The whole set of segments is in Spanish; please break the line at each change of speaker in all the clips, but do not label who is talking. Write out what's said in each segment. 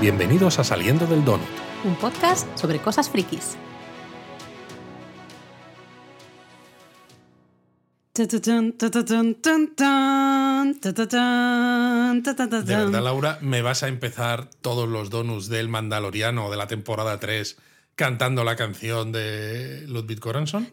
Bienvenidos a Saliendo del Donut.
Un podcast sobre cosas frikis.
De verdad, Laura, ¿me vas a empezar todos los donuts del Mandaloriano de la temporada 3 cantando la canción de Ludwig Göransson?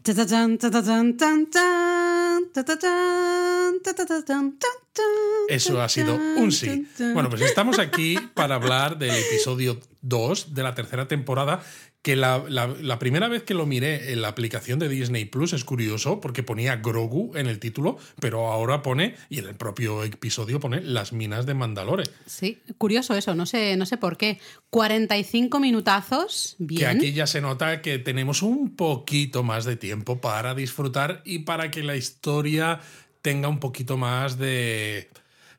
Eso ha sido un sí. Bueno, pues estamos aquí para hablar del episodio 2 de la tercera temporada, que la, la- la primera vez que lo miré en la aplicación de Disney Plus es curioso porque ponía Grogu en el título, pero ahora pone, y en el propio episodio pone las minas de Mandalore.
Sí, curioso eso, no sé, no sé por qué. 45 minutazos, bien.
Que aquí ya se nota que tenemos un poquito más de tiempo para disfrutar y para que la historia tenga un poquito más de,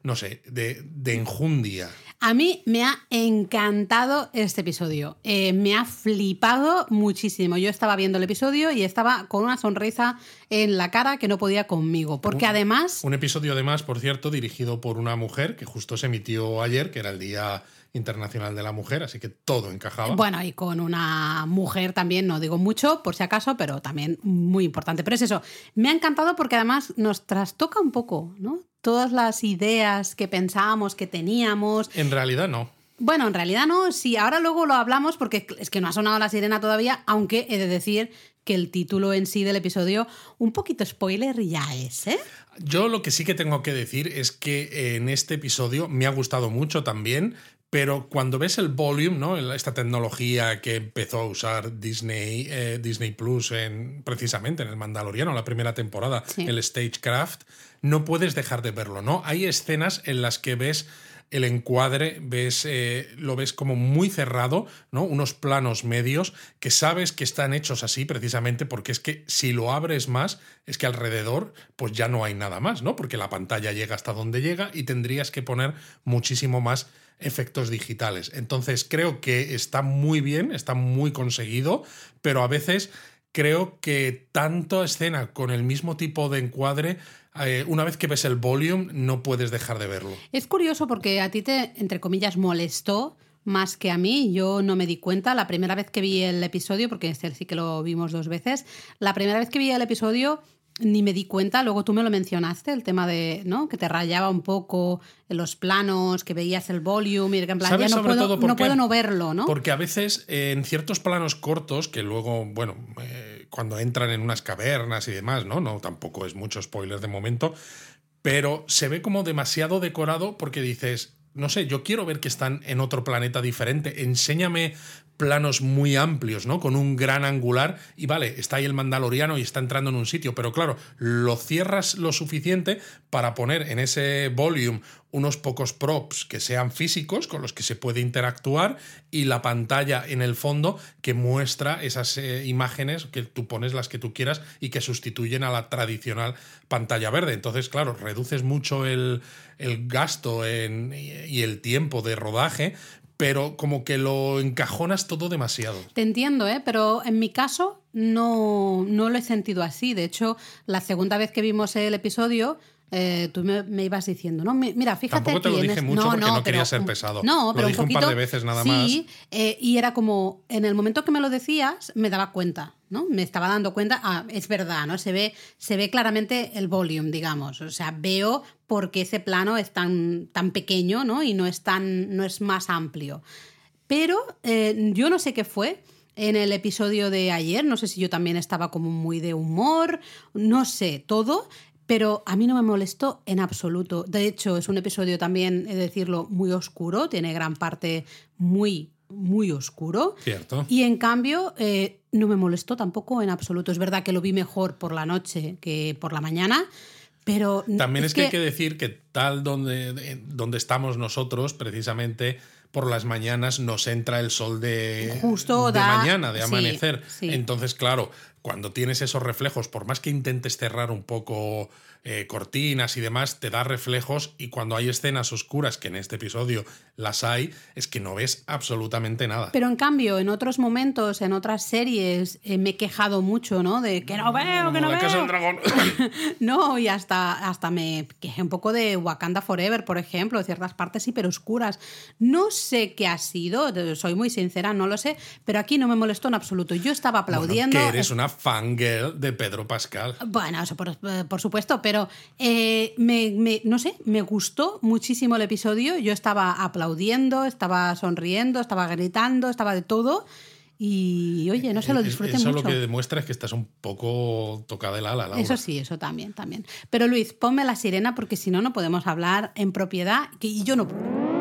no sé, de, de enjundia.
A mí me ha encantado este episodio. Eh, me ha flipado muchísimo. Yo estaba viendo el episodio y estaba con una sonrisa en la cara que no podía conmigo. Porque además.
Un episodio además, por cierto, dirigido por una mujer que justo se emitió ayer, que era el Día Internacional de la Mujer, así que todo encajaba.
Bueno, y con una mujer también, no digo mucho por si acaso, pero también muy importante. Pero es eso, me ha encantado porque además nos trastoca un poco, ¿no? Todas las ideas que pensábamos, que teníamos.
En realidad no.
Bueno, en realidad no, sí, ahora luego lo hablamos porque es que no ha sonado la sirena todavía, aunque he de decir que el título en sí del episodio, un poquito spoiler ya es, ¿eh?
Yo lo que sí que tengo que decir es que en este episodio me ha gustado mucho también, pero cuando ves el volume, ¿no? Esta tecnología que empezó a usar Disney, eh, Disney Plus en, precisamente en el Mandaloriano, la primera temporada,
Sí.
el Stagecraft, no puedes dejar de verlo, ¿no? Hay escenas en las que ves el encuadre, ves, eh, lo ves como muy cerrado, ¿no? Unos planos medios que sabes que están hechos así precisamente porque es que si lo abres más, es que alrededor pues ya no hay nada más, ¿no? Porque la pantalla llega hasta donde llega y tendrías que poner muchísimo más efectos digitales. Entonces creo que está muy bien, está muy conseguido, pero a veces creo que tanto escena con el mismo tipo de encuadre, eh, una vez que ves el volume, no puedes dejar de verlo.
Es curioso porque a ti te, entre comillas, molestó más que a mí. Yo no me di cuenta. La primera vez que vi el episodio, porque este sí que lo vimos dos veces, la primera vez que vi el episodio ni me di cuenta. Luego tú me lo mencionaste, el tema de, ¿no? Que te rayaba un poco en los planos, que veías el volume y que en plan,
¿Sabes
ya no, puedo, no puedo no verlo, ¿no?
Porque a veces eh, en ciertos planos cortos, que luego, bueno, eh, cuando entran en unas cavernas y demás, ¿no? No, tampoco es mucho spoiler de momento, pero se ve como demasiado decorado porque dices, no sé, yo quiero ver que están en otro planeta diferente, enséñame planos muy amplios, ¿no? Con un gran angular y vale, está ahí el mandaloriano y está entrando en un sitio, pero claro, lo cierras lo suficiente para poner en ese volume unos pocos props que sean físicos con los que se puede interactuar y la pantalla en el fondo que muestra esas eh, imágenes que tú pones las que tú quieras y que sustituyen a la tradicional pantalla verde. Entonces, claro, reduces mucho el, el gasto en- y el tiempo de rodaje, pero como que lo encajonas todo demasiado.
Te entiendo, ¿eh? pero en mi caso no, no lo he sentido así. De hecho, la segunda vez que vimos el episodio, eh, tú me, me ibas diciendo, no, Mi- mira, fíjate
Tampoco te lo
aquí
dije mucho porque no quería
pero
ser pesado.
No,
Lo
pero
dije un
un
par
poquito.
de veces nada
sí, eh, y era como, en el momento que me lo decías, me daba cuenta, ¿no? Me estaba dando cuenta, ah, es verdad, ¿no? Se ve, se ve claramente el volume, digamos. O sea, veo por qué ese plano es tan, tan pequeño, ¿no? Y no es tan, no es más amplio. Pero eh, yo no sé qué fue en el episodio de ayer, no sé si yo también estaba como muy de humor, no sé, todo, pero a mí no me molestó en absoluto. De hecho, es un episodio también, he de decirlo, muy oscuro, tiene gran parte muy, muy oscuro.
Cierto.
Y en cambio, eh, no me molestó tampoco en absoluto. Es verdad que lo vi mejor por la noche que por la mañana, pero...
También es, que, hay que decir que tal donde, de- donde estamos nosotros, precisamente por las mañanas nos entra el sol de,
Justo
de
da-
mañana, de
sí,
amanecer.
sí.
Entonces, claro, cuando tienes esos reflejos, por más que intentes cerrar un poco eh, cortinas y demás, te da reflejos y cuando hay escenas oscuras, que en este episodio las hay, es que no ves absolutamente nada.
Pero en cambio, en otros momentos, en otras series, eh, me he quejado mucho, ¿no? De que no veo, que no veo.
Dragón.
no, y hasta, hasta me quejé un poco de Wakanda Forever, por ejemplo, ciertas partes hiperoscuras. No sé qué ha sido, soy muy sincera, no lo sé, pero aquí no me molestó en absoluto. Yo estaba aplaudiendo.
Bueno, que eres una fangirl de Pedro Pascal.
Bueno, eso por, por supuesto, pero eh, me, me, no sé, me gustó muchísimo el episodio. Yo estaba aplaudiendo, estaba sonriendo, estaba gritando, estaba de todo. Y oye, no se lo disfruté
eso
mucho.
Eso lo que demuestra es que estás un poco tocada el ala, Laura.
Eso sí, eso también, también. Pero Luis, ponme la sirena porque si no, no podemos hablar en propiedad y yo no puedo.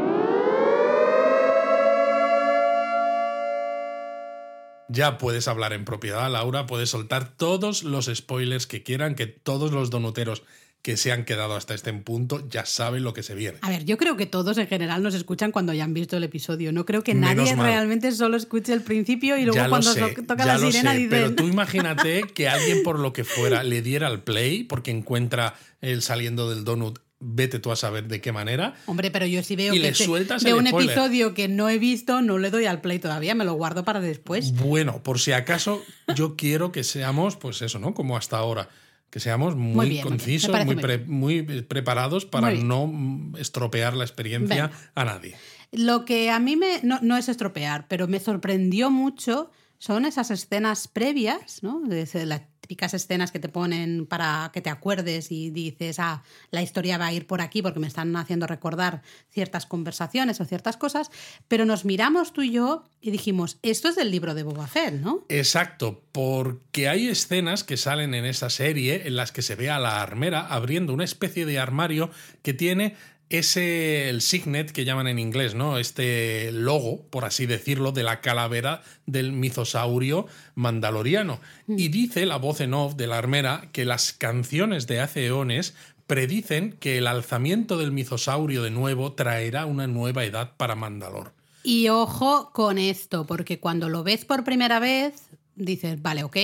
Ya puedes hablar en propiedad, Laura, puedes soltar todos los spoilers que quieran, que todos los donuteros que se han quedado hasta este punto ya saben lo que se viene.
A ver, yo creo que todos en general nos escuchan cuando ya han visto el episodio. No creo que nadie realmente solo escuche el principio y luego
ya
cuando
sé,
toca
ya
la
lo
sirena
sé. Pero tú imagínate que alguien por lo que fuera le diera al play porque encuentra él saliendo del donut vete tú a saber de qué manera.
Hombre, pero yo sí veo
y
que
le sueltas
de
el
un
spoiler.
episodio que no he visto, no le doy al play todavía, me lo guardo para después.
Bueno, por si acaso, yo quiero que seamos, pues eso, ¿no? Como hasta ahora. Que seamos muy,
bien,
concisos, muy, pre- preparados para
Muy
no mm, estropear la experiencia
Venga.
a nadie.
Lo que a mí me, no, no es estropear, pero me sorprendió mucho son esas escenas previas, ¿no? De las típicas escenas que te ponen para que te acuerdes y dices, ah, la historia va a ir por aquí porque me están haciendo recordar ciertas conversaciones o ciertas cosas, pero nos miramos tú y yo y dijimos, esto es del libro de Boba Fett, ¿no?
Exacto, porque hay escenas que salen en esa serie en las que se ve a la armera abriendo una especie de armario que tiene ese el signet que llaman en inglés, ¿no? Este logo, por así decirlo, de la calavera del mitosaurio mandaloriano. Y dice la voz en off de la armera que las canciones de hace eones predicen que el alzamiento del mitosaurio de nuevo traerá una nueva edad para Mandalor.
Y ojo con esto, porque cuando lo ves por primera vez, dices, vale, ok,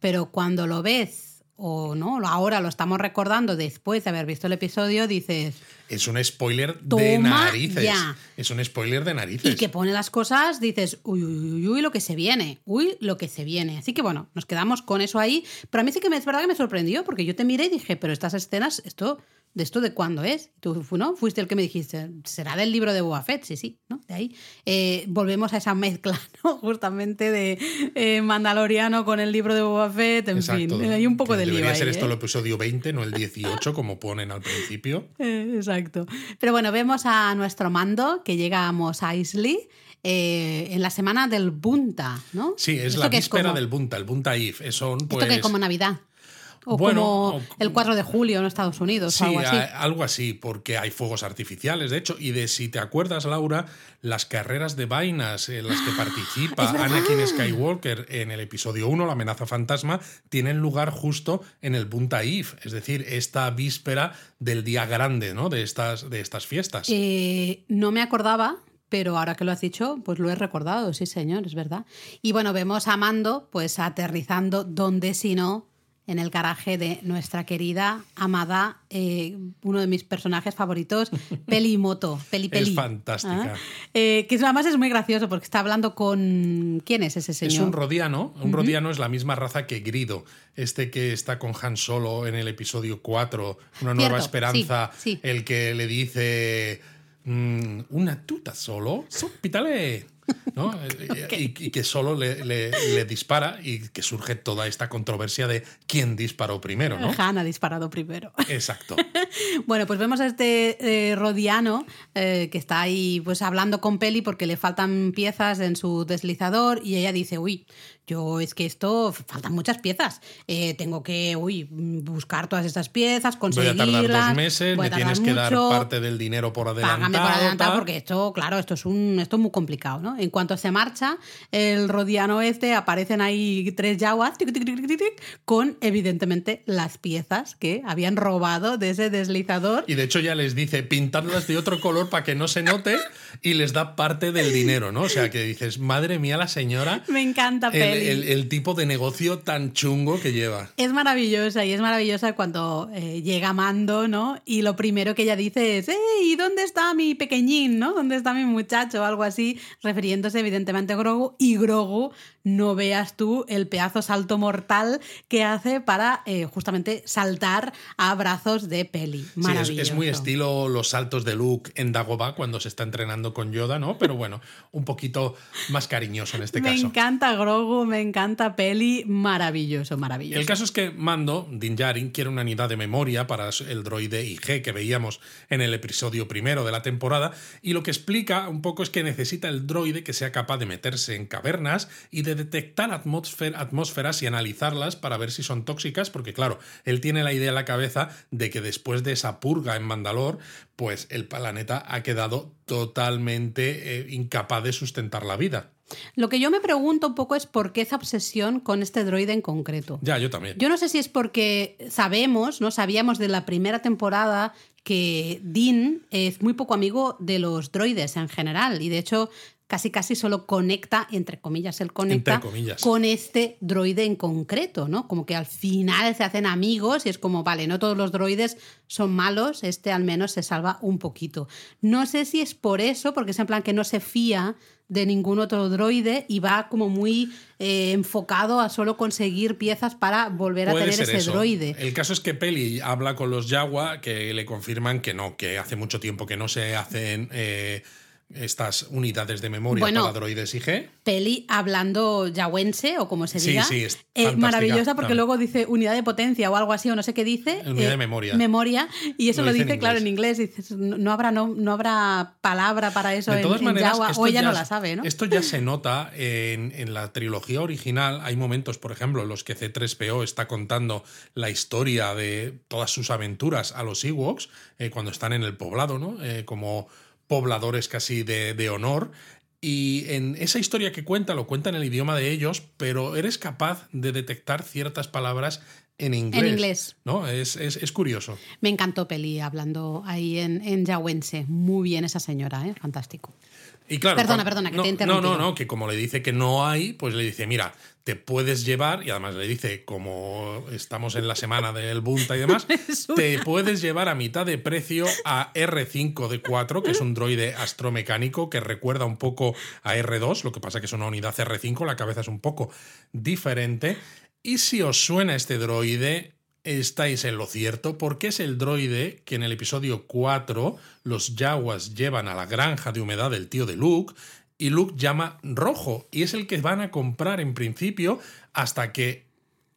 pero cuando lo ves o no, ahora lo estamos recordando después de haber visto el episodio, dices,
Es un spoiler de narices.
ya.
Es un spoiler de narices.
y que pone las cosas, dices, uy, uy, uy, uy, lo que se viene, uy, lo que se viene. Así que bueno, nos quedamos con eso ahí, pero a mí sí que es verdad que me sorprendió, porque yo te miré y dije, pero estas escenas, esto... ¿De esto de cuándo es? Tú ¿no? fuiste el que me dijiste, será del libro de Boba Fett, sí, sí, ¿no? De ahí. Eh, volvemos a esa mezcla, ¿no? Justamente de eh, Mandaloriano con el libro de Boba Fett, en
Exacto.
fin, hay un poco de lío
Debería
ahí,
ser esto
¿eh?
el episodio 20, no el 18, como ponen al principio.
Exacto. Pero bueno, vemos a nuestro mando que llegamos a Isley eh, en la semana del Bunta, ¿no?
Sí, es
¿Esto
la víspera
como-
del Bunta, el Bunta If. Son, pues,
Esto que es como Navidad. O
Bueno,
como el 4 de julio en Estados Unidos
Sí,
o algo así.
a- algo así, porque hay fuegos artificiales, de hecho, y de si te acuerdas, Laura, las carreras de vainas en las que participa. Anakin Skywalker en el episodio 1, La amenaza fantasma, tienen lugar justo en el Bunta If, es decir, esta víspera del día grande ¿no? de, estas, de estas fiestas.
Eh, no me acordaba, pero ahora que lo has dicho, pues lo he recordado, sí, señor, es verdad. Y bueno, vemos a Mando, pues aterrizando donde si no, en el garaje de nuestra querida, amada, eh, uno de mis personajes favoritos, Pelimoto, Peli Peli.
fantástica.
Ah, eh, que además es muy gracioso porque está hablando con. ¿Quién es ese señor?
Es un rodiano. Un rodiano es la misma raza que Grido, este que está con Han Solo en el episodio 4, Una nueva
Cierto,
esperanza,
sí, sí.
el que le dice mm, una tuta solo, pítale. ¿No? y, y que solo le, le- le dispara y que surge toda esta controversia de quién disparó primero, ¿no?
Han ha disparado primero.
Exacto.
Bueno, pues vemos a este eh, Rodiano eh, que está ahí pues hablando con Peli porque le faltan piezas en su deslizador y ella dice, uy, yo es que esto, faltan muchas piezas, Eh, tengo que, uy, buscar todas estas piezas,
Voy a
conseguirlas.
tardar dos meses, me tienes que dar parte del dinero por adelantado.
Págame por adelantado
tal.
porque esto, claro, esto es, un, esto es muy complicado, ¿no? En cuanto se marcha, el rodiano este aparecen ahí tres yaguas tic, tic, tic, con evidentemente las piezas que habían robado de ese deslizador.
Y de hecho ya les dice pintadlas de otro color para que no se note y les da parte del dinero, ¿no? O sea que dices, madre mía la señora.
Me encanta peli.
El- el tipo de negocio tan chungo que lleva.
Es maravillosa y es maravillosa cuando eh, llega Mando, ¿no? Y lo primero que ella dice es, ¿y dónde está mi pequeñín, ¿no? ¿Dónde está mi muchacho? O algo así, refiriéndose evidentemente a Grogu. Y Grogu, no veas tú el pedazo salto mortal que hace para eh, justamente saltar a brazos de Peli.
Sí, es, muy estilo los saltos de Luke en Dagobah cuando se está entrenando con Yoda, ¿no? Pero bueno, un poquito más cariñoso en este
me
caso.
encanta Grogu, me encanta Peli, maravilloso, maravilloso.
El caso es que Mando, Din Djarin, quiere una unidad de memoria para el droide IG que veíamos en el episodio primero de la temporada, y lo que explica un poco es que necesita el droide que sea capaz de meterse en cavernas y de detectar atmósfer- atmósferas y analizarlas para ver si son tóxicas, porque claro, él tiene la idea en la cabeza de que después de esa purga en Mandalor, pues el planeta ha quedado totalmente eh, incapaz de sustentar la vida.
Lo que yo me pregunto un poco es por qué esa obsesión con este droide en concreto.
Ya, yo también.
Yo no sé si es porque sabemos, ¿no? Sabíamos de la primera temporada que Dean es muy poco amigo de los droides en general. Y de hecho, casi casi solo conecta, entre comillas, él conecta
comillas.
con este droide en concreto, ¿no? Como que al final se hacen amigos y es como, vale, no todos los droides son malos, este al menos se salva un poquito. No sé si es por eso, porque es en plan que no se fía de ningún otro droide y va como muy eh, enfocado a solo conseguir piezas para volver a
Puede
tener ese
eso.
droide.
El caso es que Peli habla con los Jawa que le confirman que no, que hace mucho tiempo que no se hacen eh, estas unidades de memoria
Bueno,
para droides IG.
Peli hablando yahuense o como se diga.
sí, es
Eh, maravillosa porque luego dice unidad de potencia o algo así o no sé qué dice. eh,
Unidad de memoria.
Memoria. Y eso
Lo
lo,
dice en
claro, en inglés. Dices, no, habrá, no, no habrá palabra para eso
De
en,
todas
en
maneras,
Yawa, o ella
ya-
no la sabe, ¿no?
Esto ya se nota en, en la trilogía original. Hay momentos, por ejemplo, en los que C3PO está contando la historia de todas sus aventuras a los Ewoks eh, cuando están en el poblado, ¿no? Eh, como pobladores casi de, de honor. Y en esa historia que cuenta, lo cuenta en el idioma de ellos, pero eres capaz de detectar ciertas palabras en inglés.
inglés.
¿no? Es, es- es curioso.
Me encantó Peli hablando ahí en, en yahuense. Muy bien esa señora, ¿eh? Fantástico.
Y claro,
Perdona,
cuando-
perdona, que
no,
te he
No, no, no, que como le dice que no hay, pues le dice, mira, te puedes llevar, y además le dice, como estamos en la semana del Bunta y demás, te puedes llevar a mitad de precio a R5D4, que es un droide astromecánico que recuerda un poco a R2, lo que pasa que es una unidad R5, la cabeza es un poco diferente. Y si os suena este droide, estáis en lo cierto, porque es el droide que en el episodio 4 los Yaguas llevan a la granja de humedad del tío de Luke y Luke llama rojo y es el que van a comprar en principio hasta que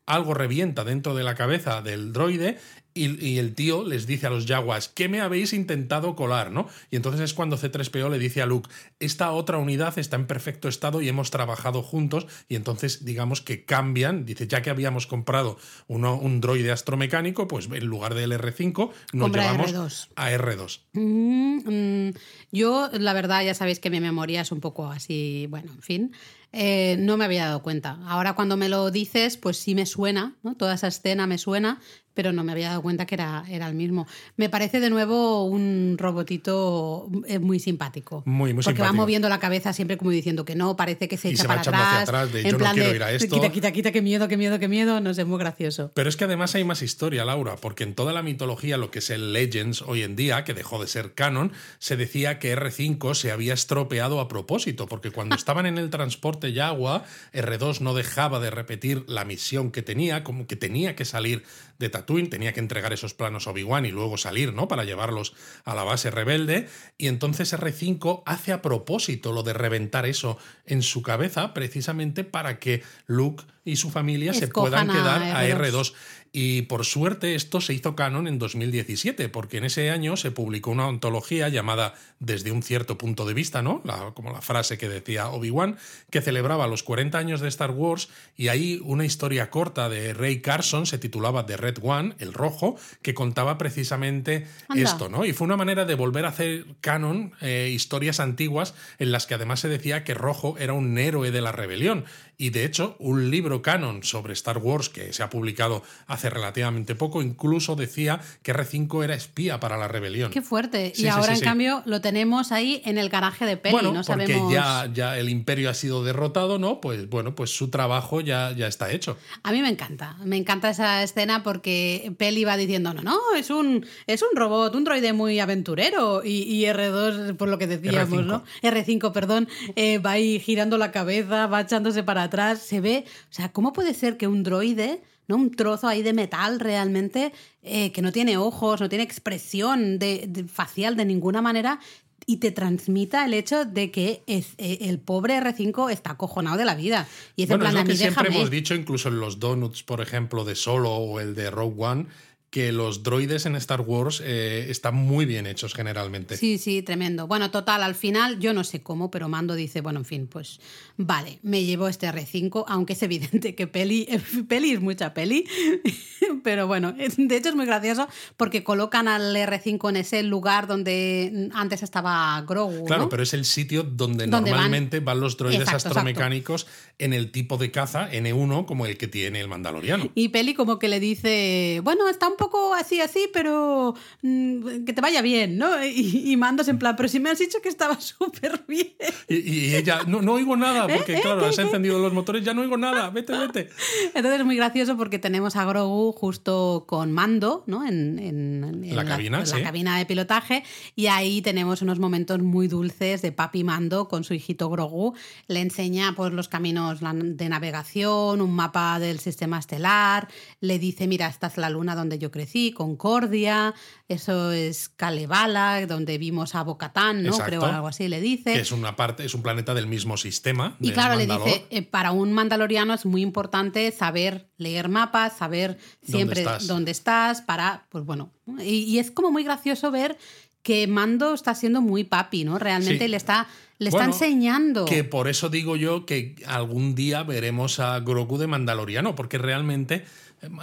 algo revienta dentro de la cabeza del droide y, y el tío les dice a los Jaguars, ¿qué me habéis intentado colar? ¿no? Y entonces es cuando C3PO le dice a Luke, esta otra unidad está en perfecto estado y hemos trabajado juntos y entonces digamos que cambian, dice, ya que habíamos comprado uno, un droide astromecánico, pues en lugar del R5 nos
Compra
llevamos
R2.
a R2.
Mm, mm, yo, la verdad, ya sabéis que mi memoria es un poco así, bueno, en fin. Eh, no me había dado cuenta. Ahora cuando me lo dices, pues sí me suena, ¿no? Toda esa escena me suena, pero no me había dado cuenta que era, era el mismo. Me parece de nuevo un robotito eh, muy simpático.
Muy, muy
Porque va moviendo la cabeza siempre como diciendo que no, parece que se
Y
echa
se va
para
echando
atrás.
hacia atrás de,
en
"Yo no
plan
quiero
de,
ir a esto".
Quita, quita, quita, qué miedo, qué miedo, qué miedo. No sé, muy gracioso.
Pero es que además hay más historia, Laura, porque en toda la mitología, lo que es el Legends hoy en día, que dejó de ser canon, se decía que R5 se había estropeado a propósito, porque cuando estaban en el transporte Yagua, R2 no dejaba de repetir la misión que tenía, como que tenía que salir de Tatooine, tenía que entregar esos planos a Obi-Wan y luego salir, ¿no? Para llevarlos a la base rebelde. Y entonces R5 hace a propósito lo de reventar eso en su cabeza, precisamente para que Luke y su familia se puedan
a
quedar a
R2.
R2. Y por suerte esto se hizo canon en 2017, porque en ese año se publicó una ontología llamada Desde un cierto punto de vista, ¿no? La- como la frase que decía Obi-Wan, que celebraba los 40 años de Star Wars y ahí una historia corta de Ray Carson se titulaba The Red One el rojo, que contaba precisamente
Anda.
esto, ¿no? Y fue una manera de volver a hacer canon eh, historias antiguas en las que además se decía que Rojo era un héroe de la rebelión. Y de hecho, un libro canon sobre Star Wars que se ha publicado hace relativamente poco incluso decía que R5 era espía para la rebelión.
Qué fuerte.
Sí,
y
sí,
ahora,
sí,
en cambio, lo tenemos ahí en el garaje de Peli.
Bueno,
no
porque
sabemos.
ya, ya el imperio ha sido derrotado, ¿no? Pues bueno, pues su trabajo ya, ya está hecho.
A mí me encanta, me encanta esa escena porque Peli va diciendo, no, no, es un, es un robot, un droide muy aventurero y, y R2, por lo que decíamos,
R5.
¿no? R5, perdón, eh, va ahí girando la cabeza, va echándose para atrás, se ve, o sea, ¿cómo puede ser que un droide, ¿no? un trozo ahí de metal realmente, eh, que no tiene ojos, no tiene expresión de- de- facial de ninguna manera, y te transmita el hecho de que es, eh, el pobre R5 está acojonado de la vida. Y es en
Bueno, es
plan,
lo que siempre
déjame.
hemos dicho, incluso en los donuts, por ejemplo, de Solo o el de Rogue One, que los droides en Star Wars eh, están muy bien hechos generalmente.
Sí, sí, tremendo. Bueno, total, al final yo no sé cómo, pero Mando dice, bueno, en fin, pues vale, me llevo este R5, aunque es evidente que peli, peli es mucha peli, pero bueno, de hecho es muy gracioso porque colocan al R5 en ese lugar donde antes estaba Grogu.
Claro,
¿no?
pero es el sitio donde, normalmente van, los droides
Exacto,
astromecánicos en el tipo de caza N1 como el que tiene el Mandaloriano.
Y Peli como que le dice, bueno, está un poco así, así, pero mm, que te vaya bien, ¿no? Y, y Mandos en plan, pero si me has dicho que estaba súper bien.
Y, y ella, no, no oigo nada, porque
¿Eh?
claro, has encendido los motores, ya no oigo nada, vete, vete.
Entonces es muy gracioso porque tenemos a Grogu justo con Mando, ¿no? En, en- en
La cabina,
en
sí.
la cabina de pilotaje. Y ahí tenemos unos momentos muy dulces de Papi Mando con su hijito Grogu. Le enseña pues, los caminos la- de navegación, un mapa del sistema estelar. Le dice, mira, esta es la luna donde yo crecí, Concordia. Eso es Kalevala, donde vimos a Bocatán, ¿no?
Exacto.
Creo algo así le dice.
Que es una parte, es un planeta del mismo sistema.
Y claro, le dice, eh, para un mandaloriano es muy importante saber leer mapas, saber siempre
estás?
dónde estás, para, pues bueno, y, y es como muy gracioso ver que Mando está siendo muy papi, ¿no? Realmente
Sí.
le está, le está enseñando.
Que por eso digo yo que algún día veremos a Grogu de Mandaloriano, porque realmente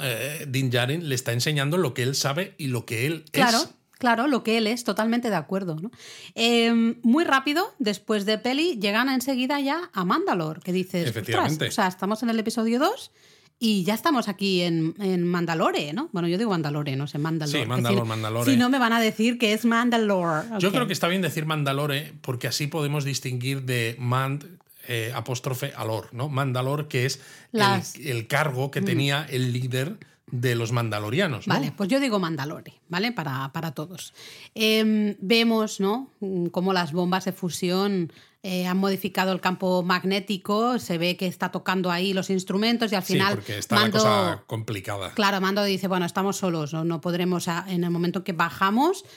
eh, Din Djarin le está enseñando lo que él sabe y lo que él
Claro,
es.
claro, lo que él es, totalmente de acuerdo. ¿no? Eh, muy rápido, después de Peli, llegan enseguida ya a Mandalore, que dices,
Efectivamente.
"Ostras, o sea, estamos en el episodio 2 y ya estamos aquí en, en Mandalore, ¿no? Bueno, yo digo Mandalore, no sé, Mandalore.
Sí, Mandalore,
si-
Mandalore.
Si no, me van a decir que es Mandalore.
Yo creo que está bien decir Mandalore, porque así podemos distinguir de Mand eh, apóstrofe Alor, ¿no? Mandalor, que es el-
Las-
el, cargo que tenía el líder de los mandalorianos. ¿no?
Vale, pues yo digo Mandalore, ¿vale? Para, para todos. Em, vemos, ¿no? Mm, Cómo las bombas de fusión eh, han modificado el campo magnético, se ve que está tocando ahí los instrumentos y al
Sí,
final
porque está
Mando,
la cosa complicada.
claro, Mando dice, bueno, estamos solos, no, no podremos, a- en el momento que bajamos, mm,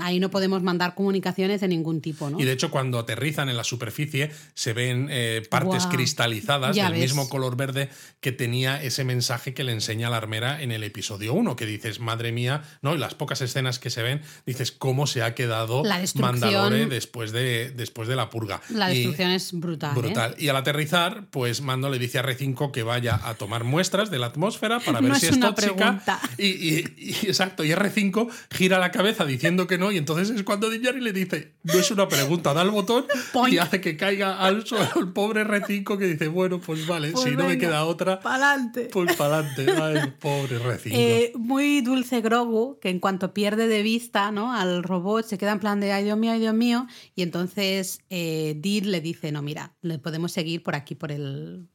ahí no podemos mandar comunicaciones de ningún tipo, ¿no?
Y de hecho, cuando aterrizan en la superficie, se ven eh, partes cristalizadas
Ya
del
ves.
mismo color verde que tenía ese mensaje que le enseña la armera en el episodio 1, que dices, madre mía, ¿no? Y las pocas escenas que se ven, dices, cómo se ha quedado
La
Mandalore después de, después de la purga.
La
Y-
destrucción es brutal. ¿eh?
Brutal. Y al aterrizar, pues Mando le dice a R5 que vaya a tomar muestras de la atmósfera para ver
No
si
es
tóxica.
pregunta.
Y, y- y- exacto, y R5 gira la cabeza diciendo que no, y entonces es cuando Din Djarin le dice, no es una pregunta, da el botón y hace que caiga al suelo el pobre R5 que dice, bueno, pues vale,
Pues
si no me queda otra,
Pa'lante.
pues para adelante. Ay, pobre R5.
Eh, muy dulce Grogu, que en cuanto pierde de vista ¿no? al robot, se queda en plan de ay Dios mío, ay Dios mío. Y entonces eh, le dice: No, mira, le podemos seguir por aquí, por el.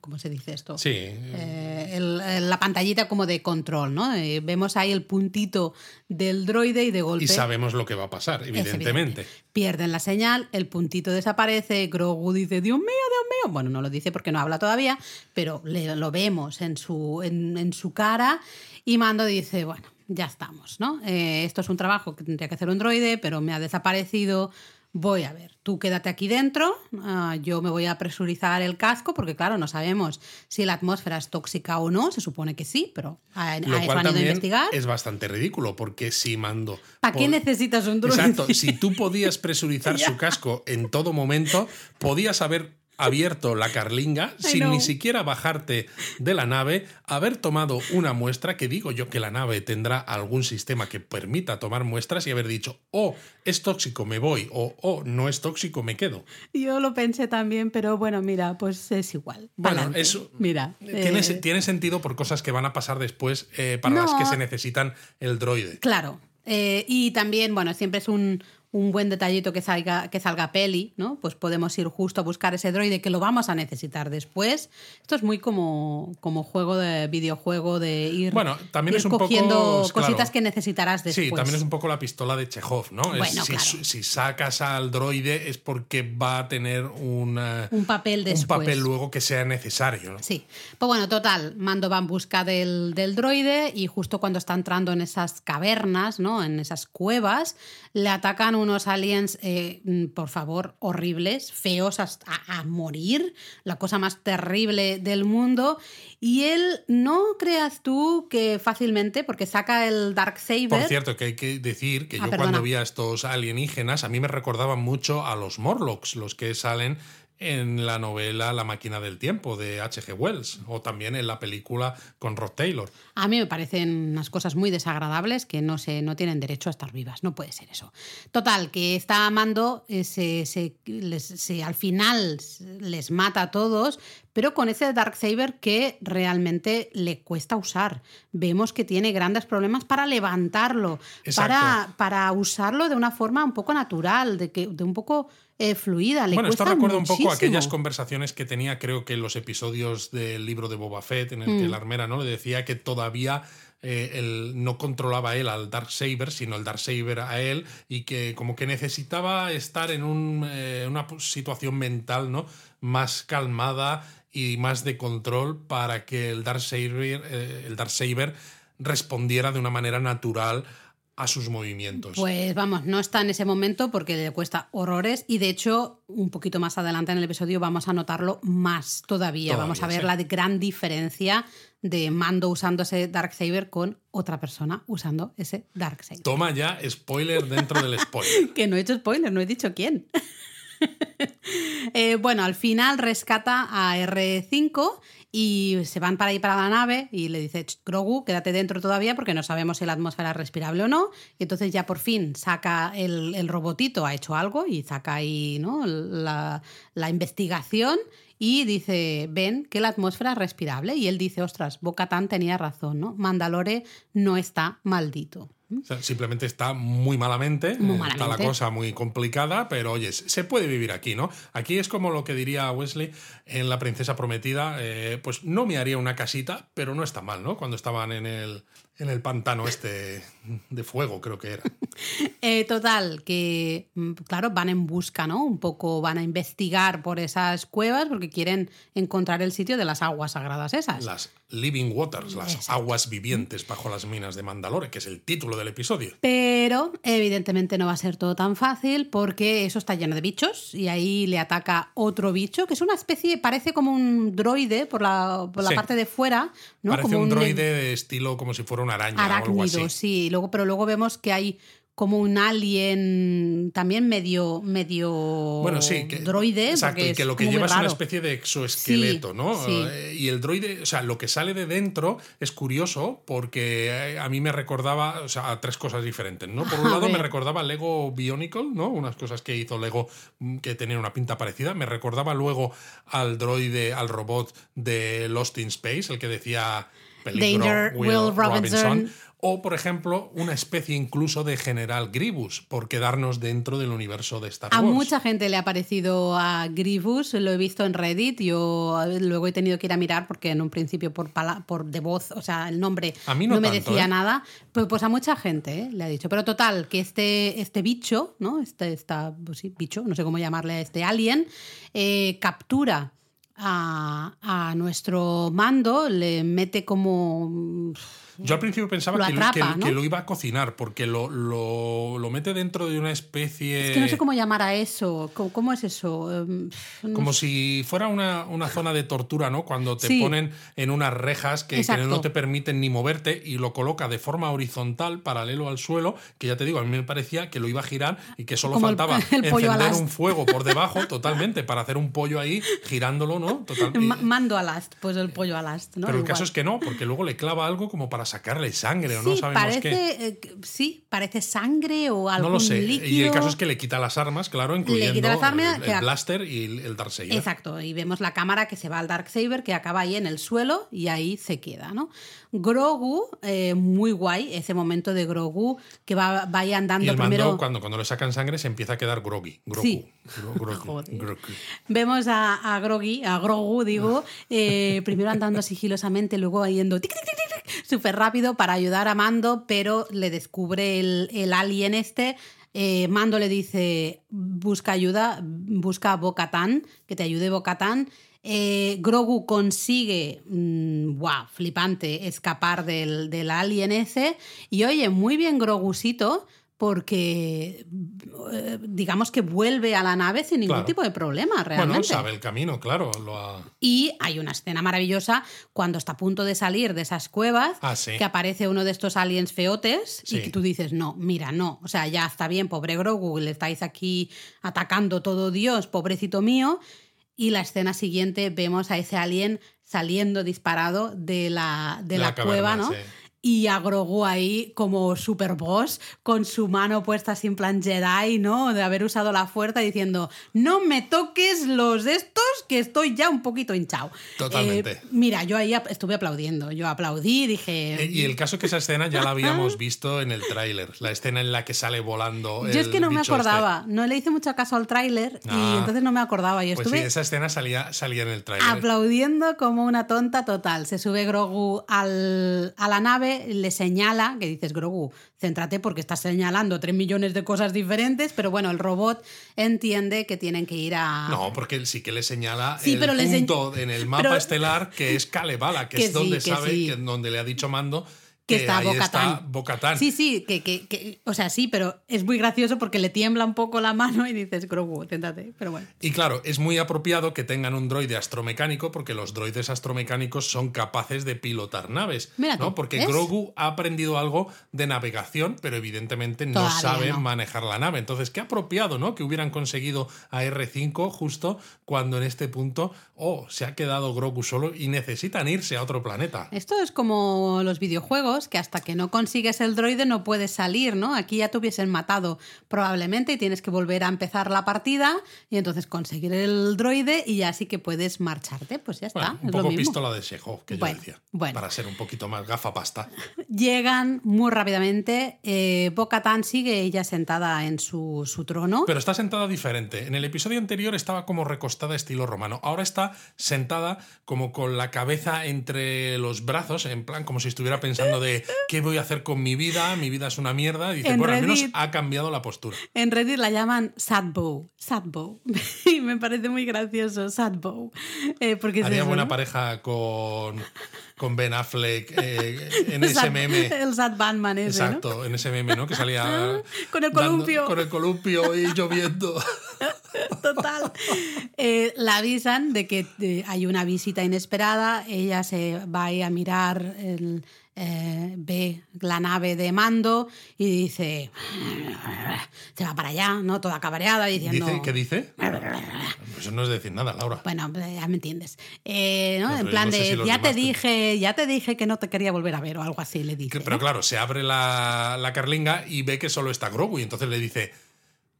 ¿Cómo se dice esto?
sí,
Eh, el- el- la pantallita como de control, ¿no? Eh, vemos ahí el puntito del droide y de golpe.
y sabemos lo que va a pasar, evidentemente.
evidente. Pierden la señal, el puntito desaparece, Grogu dice, Dios mío, Dios mío. Bueno, no lo dice porque no habla todavía, pero le- lo vemos en su, en, en su cara y Mando dice, bueno, ya estamos, ¿no? Eh, esto es un trabajo que tendría que hacer un droide, pero me ha desaparecido. Voy a ver, tú quédate aquí dentro, ah, yo me voy a presurizar el casco, porque claro, no sabemos si la atmósfera es tóxica o no, se supone que sí, pero a, a
Lo
eso
cual
han ido a
también
investigar.
es bastante ridículo, porque si Mando...
¿Para qué necesitas un droide?
Exacto, si tú podías presurizar su casco en todo momento, podías haber abierto la carlinga sin ni siquiera bajarte de la nave, haber tomado una muestra, que digo yo que la nave tendrá algún sistema que permita tomar muestras y haber dicho, oh, es tóxico, me voy, o oh, no es tóxico, me quedo.
Yo lo pensé también, pero bueno, mira, pues es igual.
Bueno, eso mira, tiene, eh, tiene, sentido por cosas que van a pasar después eh, para las que se necesitan el droide.
Claro. Eh, y también, bueno, siempre es un, un buen detallito que salga, que salga peli, ¿no? Pues podemos ir justo a buscar ese droide que lo vamos a necesitar después. Esto es muy como, como juego de videojuego de ir,
bueno, también es un
cogiendo poco, cositas que necesitarás después.
Sí, también es un poco la pistola de Chekhov, ¿no? si, sacas al droide es porque va a tener un
papel después.
Un papel luego que sea necesario, ¿no?
Sí. Pues bueno, total, Mando va en busca del, del droide y justo cuando está entrando en esas cavernas, ¿no? En esas cuevas, le atacan unos aliens, eh, mm, por favor, horribles, feos a, morir, la cosa más terrible del mundo. Y él, no creas tú que fácilmente, porque saca el Dark Saber.
Por cierto, que hay que decir que ah, yo cuando vi a estos alienígenas, a mí me recordaban mucho a los Morlocks, los que salen en la novela La máquina del tiempo de H.G. Wells o también en la película con Rod Taylor.
A mí me parecen unas cosas muy desagradables que no, se, no tienen derecho a estar vivas, no puede ser eso. Total, que está amando, eh, se, al final les mata a todos, pero con ese Darksaber que realmente le cuesta usar. Vemos que tiene grandes problemas para levantarlo, para, para usarlo de una forma un poco natural, de, que, de un poco eh, fluida. bueno, esto recuerda un poco
aquellas conversaciones que tenía, creo que en los episodios del libro de Boba Fett, en el que mm. la armera ¿no? le decía que todavía eh, él no controlaba él al Dark Saber, sino el Dark Saber a él, y que como que necesitaba estar en eh, una situación mental ¿no? más calmada y más de control para que el Dark Saber, el Dark Saber respondiera de una manera natural a sus movimientos.
Pues vamos, no está en ese momento porque le cuesta horrores y de hecho un poquito más adelante en el episodio vamos a notarlo más todavía. vamos a ver la gran diferencia de Mando usando ese Darksaber con otra persona usando ese Darksaber.
Toma ya spoiler dentro del spoiler.
que no he hecho spoiler, no he dicho quién. Eh, bueno, al final rescata a R5 y se van para ir para la nave y le dice, Grogu, quédate dentro todavía porque no sabemos si la atmósfera es respirable o no. Y entonces ya por fin saca el, robotito, ha hecho algo y saca ahí ¿no? la, la investigación y dice, ven que la atmósfera es respirable. Y él dice, ostras, Bocatán tenía razón, ¿no? Mandalore no está maldito
simplemente está muy malamente, está la cosa muy complicada, pero oye, se puede vivir aquí, ¿no? Aquí es como lo que diría Wesley en La Princesa Prometida, eh, pues no me haría una casita, pero no está mal, ¿no? Cuando estaban en el, en el pantano este de fuego, creo que era.
Eh, total, que mm, claro, van en busca, ¿no? Un poco van a investigar por esas cuevas porque quieren encontrar el sitio de las aguas sagradas esas.
Las Living Waters, las aguas vivientes bajo las minas de Mandalore, que es el título del episodio.
Pero evidentemente no va a ser todo tan fácil porque eso está lleno de bichos y ahí le ataca otro bicho, que es una especie, parece como un droide por la, por la parte de fuera. ¿no?
Parece
como
un, droide de estilo como si fuera una araña o algo así.
sí. Luego, pero luego vemos que hay como un alien también medio medio
bueno, sí, que,
droide.
Exacto, y que lo que lleva es una especie de exoesqueleto, ¿no? Eh, y el droide, o sea, lo que sale de dentro es curioso porque eh, a mí me recordaba, o sea, a tres cosas diferentes, ¿no? Por un lado me recordaba Lego Bionicle, ¿no? Unas cosas que hizo Lego mm, que tenían una pinta parecida. Me recordaba luego al droide, al robot de Lost in Space, el que decía Danger, Will, Robinson o, por ejemplo, una especie incluso de General Grievous, por quedarnos dentro del universo de Star Wars.
A mucha gente le ha parecido a Grievous, lo he visto en Reddit, yo luego he tenido que ir a mirar porque en un principio por, por de voz, o sea, el nombre no, me decía ¿eh? nada, pues, pues, a mucha gente ¿eh? le ha dicho. Pero total, que este, este bicho, ¿no? Este, esta, pues bicho, no sé cómo llamarle a este alien, eh, captura a, a nuestro mando, le mete como
yo al principio pensaba que,
atrapa,
que-
¿no?
que lo iba a cocinar, porque lo, lo, lo mete dentro de una especie.
Es que no sé cómo llamar a eso. ¿Cómo, cómo es eso? Em, no
Como si fuera una, una zona de tortura, ¿no? Cuando te
Sí.
ponen en unas rejas que, no te permiten ni moverte y lo coloca de forma horizontal, paralelo al suelo, que ya te digo, a mí me parecía que lo iba a girar y que solo
Como
faltaba
el
encender un fuego por debajo, totalmente, para hacer un pollo ahí girándolo, ¿no? Total,
Ma- mando al ast, pues el pollo al ast, ¿no?
pero el caso es que no, porque luego le clava algo como para sacarle sangre o
sí,
no sabemos
parece,
qué.
eh, que- sí, parece sangre o algo
No lo sé.
líquido.
Y el caso es que le quita las armas, claro, incluyendo
quita las armas,
el, blaster y el, Darksaber.
Exacto, y vemos la cámara que se va al Darksaber, que acaba ahí en el suelo y ahí se queda, ¿no? Grogu, eh, muy guay, ese momento de Grogu que va, va ahí andando
Y el mando,
primero.
cuando, cuando le sacan sangre, se empieza a quedar groggy. Grogu.
Sí.
Grogu.
Vemos a, a Groggy, a Grogu, digo, eh, primero andando sigilosamente, luego yendo tic, tic, tic, tic, tic, súper rápido para ayudar a Mando, pero le descubre el, el alien este. Eh, Mando le dice, busca ayuda, busca a Bo-Katan, que te ayude Bo-Katan. Eh, Grogu consigue, mm, wow, flipante, escapar del, del alien ese. Y oye, muy bien Grogusito, porque eh, digamos que vuelve a la nave sin ningún
Claro.
tipo de problema, realmente.
Bueno, sabe el camino, claro. Lo ha-
Y hay una escena maravillosa cuando está a punto de salir de esas cuevas,
Ah, sí.
que aparece uno de estos aliens feotes y que tú dices, no, mira, no, o sea, ya está bien, pobre Grogu, le estáis aquí atacando todo Dios, pobrecito mío. Y la escena siguiente vemos a ese alien saliendo disparado de la, de
De
la,
la caverna,
cueva, ¿no?
sí.
Y a Grogu ahí como super boss, con su mano puesta así en plan Jedi, ¿no? De haber usado la fuerza diciendo, no me toques los estos, que estoy ya un poquito hinchado.
Totalmente.
Eh, mira, yo ahí estuve aplaudiendo. Yo aplaudí, dije.
Eh, Y el caso es que esa escena ya la habíamos visto en el tráiler. La escena en la que sale volando.
Yo es que no me
este.
acordaba, no le hice mucho caso al tráiler y
Ah.
entonces no me acordaba. Y
Pues sí,
estuve
esa escena salía, salía en el tráiler.
aplaudiendo como una tonta total. Se sube Grogu al- a la nave, le señala, que dices, Grogu, céntrate porque estás señalando tres millones de cosas diferentes, pero bueno, el robot entiende que tienen que ir a...
No, porque él sí que le señala
Sí,
el
pero le
punto en el mapa
pero-
estelar que es Kalevala, que,
Que
es donde
sí, que
sabe,
sí.
que donde le ha dicho Mando
que
que
está Bo-Katan.
Bo-Katan.
Sí, sí, que, que- que- o sea, sí, pero es muy gracioso porque le tiembla un poco la mano y dices, Grogu, céntrate, pero bueno.
Y claro, es muy apropiado que tengan un droide astromecánico porque los droides astromecánicos son capaces de pilotar naves.
Mira tú,
¿no? Porque
¿ves?
Grogu ha aprendido algo de navegación, pero evidentemente no sabe
no.
manejar la nave. Entonces, qué apropiado, ¿no? Que hubieran conseguido a R5 justo cuando en este punto, oh, se ha quedado Grogu solo y necesitan irse a otro planeta.
Esto es como los videojuegos, que hasta que no consigues el droide no puedes salir, ¿no? Aquí ya te hubiesen matado probablemente y tienes que volver a empezar la partida y entonces conseguir el droide y ya sí que puedes marcharte. Pues ya está,
un
es lo
poco
mismo.
pistola de Chekhov, que
Bueno,
yo decía.
bueno.
Para ser un poquito más gafapasta.
Llegan muy rápidamente. Eh, Bo-Katan sigue ella sentada en su, su trono.
Pero está sentada diferente. En el episodio anterior estaba como recostada estilo romano. Ahora está sentada como con la cabeza entre los brazos, en plan como si estuviera pensando de qué voy a hacer con mi vida, mi vida es una mierda. Y dice,
En
bueno, al menos ha cambiado la postura.
En Reddit la llaman Sadbow. Sadbow. y me parece muy gracioso, Sadbow. Eh, porque
Haría buena pareja con, con Ben Affleck eh, en
El
ese meme.
El Sad Batman ese, ¿no?
Exacto, en ese meme, ¿no? Que salía.
Con el
dando-
columpio.
con el columpio y lloviendo.
Total. Eh, la avisan de que eh, hay una visita inesperada. Ella se va ahí a mirar, el, eh, ve la nave de mando y dice. Se va para allá, ¿no? Toda cabreada diciendo.
Dice, ¿Qué dice? Eso no es decir nada, Laura.
Bueno, eh, ya me entiendes. Eh, ¿no?
No,
en plan
no sé
de,
si
ya te
demás
dije, ya te dije que no te quería volver a ver o algo así, le dice.
Pero
¿no?
claro, se abre la, la carlinga y ve que solo está Grogu y entonces le dice,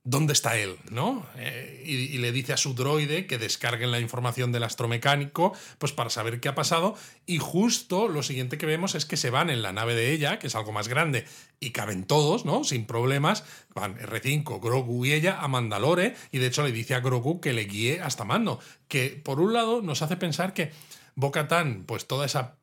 ¿dónde está él? ¿No? Eh, y, y le dice a su droide que descarguen la información del astromecánico pues para saber qué ha pasado y justo lo siguiente que vemos es que se van en la nave de ella, que es algo más grande y caben todos, ¿no? Sin problemas, van R5, Grogu y ella a Mandalore y de hecho le dice a Grogu que le guíe hasta Mando, que por un lado nos hace pensar que Bo-Katan, pues toda esa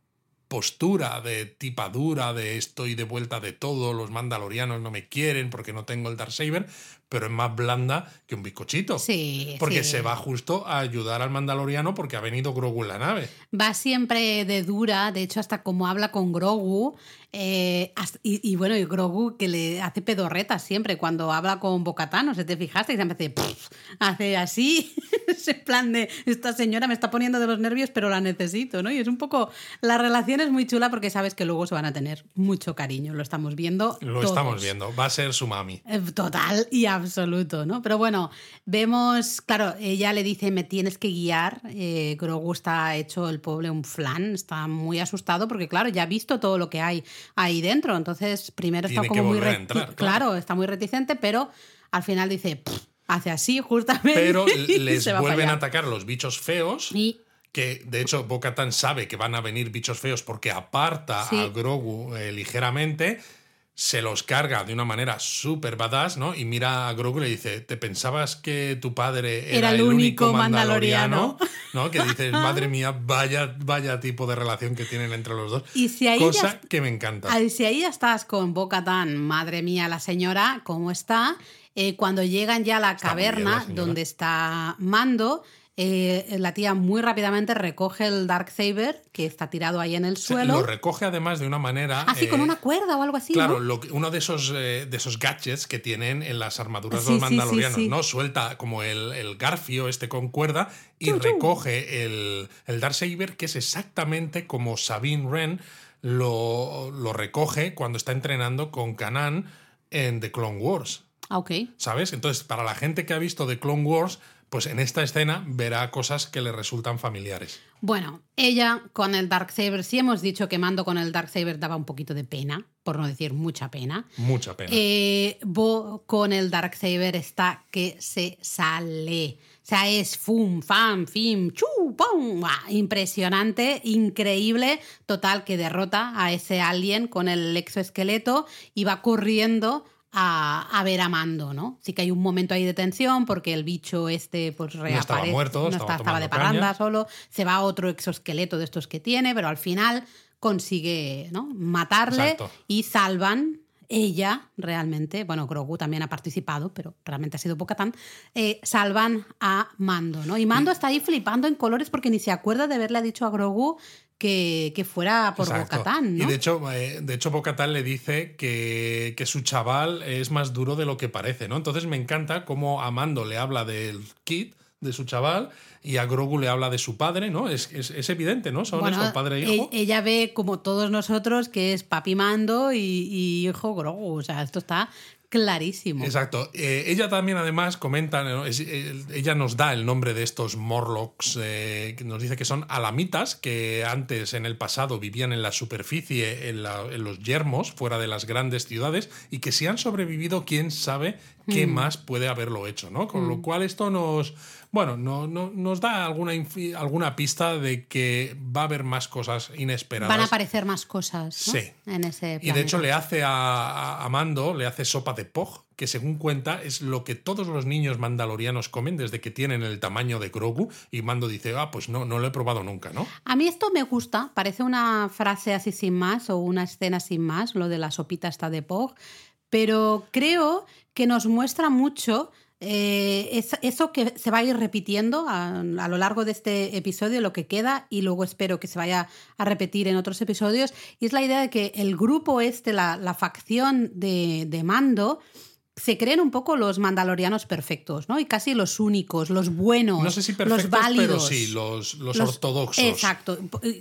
postura de tipadura, de estoy de vuelta de todo, los mandalorianos no me quieren porque no tengo el Darksaber, pero es más blanda que un bizcochito.
Sí.
Porque
sí.
se va justo a ayudar al mandaloriano porque ha venido Grogu en la nave.
Va siempre de dura, de hecho, hasta como habla con Grogu. eh, y, y bueno, y Grogu que le hace pedorretas siempre cuando habla con Bocatán, no sé, te fijaste, y siempre hace, "Pff", hace así, ese plan de esta señora me está poniendo de los nervios, pero la necesito, ¿no? Y es un poco, la relación es muy chula porque sabes que luego se van a tener mucho cariño, lo estamos viendo.
Lo
todos.
estamos viendo. Va a ser su mami.
Eh, Total y absoluto, ¿no? Pero bueno, vemos, claro, ella le dice, me tienes que guiar. Eh, Grogu está hecho el pobre un flan, está muy asustado porque, claro, ya ha visto todo lo que hay ahí dentro. Entonces, primero está como muy
entrar, claro.
claro, está muy reticente, pero al final dice, hace así justamente.
Pero les vuelven a atacar los bichos feos.
Y
Que de hecho Bo-Katan sabe que van a venir bichos feos porque aparta
Sí.
a Grogu eh, ligeramente, se los carga de una manera súper badass, ¿no? Y mira a Grogu y le dice: ¿Te pensabas que tu padre era,
Era el
el
único
único
mandaloriano?
mandaloriano? ¿No? Que dices, madre mía, vaya, vaya tipo de relación que tienen entre los dos.
Y si ahí
Cosa
ya-
que me encanta.
Ah, Si ahí ya estás con Boca Tan, madre mía, la señora, ¿cómo está? Eh, cuando llegan ya a la
Está muy bien la
caverna donde está Mando, eh, la tía muy rápidamente recoge el Dark Saber que está tirado ahí en el suelo.
Lo recoge además de una manera.
Así con
eh,
una cuerda o algo así.
Claro,
¿no?
lo que- uno de esos, eh, de esos gadgets que tienen en las armaduras
Sí,
de los
sí,
mandalorianos,
sí.
¿no? Suelta como el, el garfio este con cuerda y recoge el, el Darksaber, que es exactamente como Sabine Wren lo, lo recoge cuando está entrenando con Kanan en The Clone Wars.
Ah, ok.
¿Sabes? Entonces, para la gente que ha visto The Clone Wars, pues en esta escena verá cosas que le resultan familiares.
Bueno, ella con el Dark Saber, sí hemos dicho que Mando con el Dark Saber daba un poquito de pena, por no decir mucha pena.
Mucha pena.
Eh, Bo con el Dark Saber está que se sale. O sea, es fum, fam, fim, chu, pum. Impresionante, increíble. Total, que derrota a ese alien con el exoesqueleto y va corriendo a, a ver a Mando, ¿no? Sí que hay un momento ahí de tensión porque el bicho este pues reaparece.
estaba muerto,
no
estaba
de
caña.
parranda solo. Se va a otro exoesqueleto de estos que tiene, pero al final consigue ¿no? matarle
Exacto.
y salvan ella realmente, bueno, Grogu también ha participado, pero realmente ha sido poca tan, eh, salvan a Mando, ¿no? Y Mando está ahí flipando en colores porque ni se acuerda de haberle dicho a Grogu que, que fuera por. Bocatán, ¿no?
Y de hecho, eh, de hecho Bo-Katan le dice que, que su chaval es más duro de lo que parece, ¿no? Entonces me encanta cómo Amando le habla del kid, de su chaval, y a Grogu le habla de su padre, ¿no? Es, es, es evidente, ¿no? Son
Bueno,
eso, padre e
e-
hijo.
ella ve como todos nosotros que es papi Mando y, y hijo Grogu, o sea, esto está clarísimo.
Exacto. Eh, ella también, además, comenta, ¿no? Es- eh, ella nos da el nombre de estos Morlocks, eh, nos dice que son alamitas, que antes, en el pasado, vivían en la superficie, en, la- en los yermos, fuera de las grandes ciudades, y que si han sobrevivido, quién sabe qué más puede haberlo hecho, ¿no? Con lo cual esto nos, bueno, no, no- nos da alguna, alguna pista de que va a haber más cosas inesperadas.
Van a aparecer más cosas ¿no?
Sí.
en ese
Y de hecho
planeta.
le hace a, a- Mando, le hace sopa de pog, que según cuenta es lo que todos los niños mandalorianos comen desde que tienen el tamaño de Grogu. Y Mando dice, ah, pues no, no lo he probado nunca, ¿no?
A mí esto me gusta, parece una frase así sin más o una escena sin más, lo de la sopita esta de Pog, pero creo que nos muestra mucho eh, es- eso que se va a ir repitiendo a, a lo largo de este episodio, lo que queda, y luego espero que se vaya a repetir en otros episodios, y es la idea de que el grupo este, la, la facción de, de mando, se creen un poco los mandalorianos perfectos, ¿no? Y casi los únicos, los buenos,
No sé si
los
perfectos,
válidos.
pero sí, los, los,
Los-
ortodoxos.
Exacto.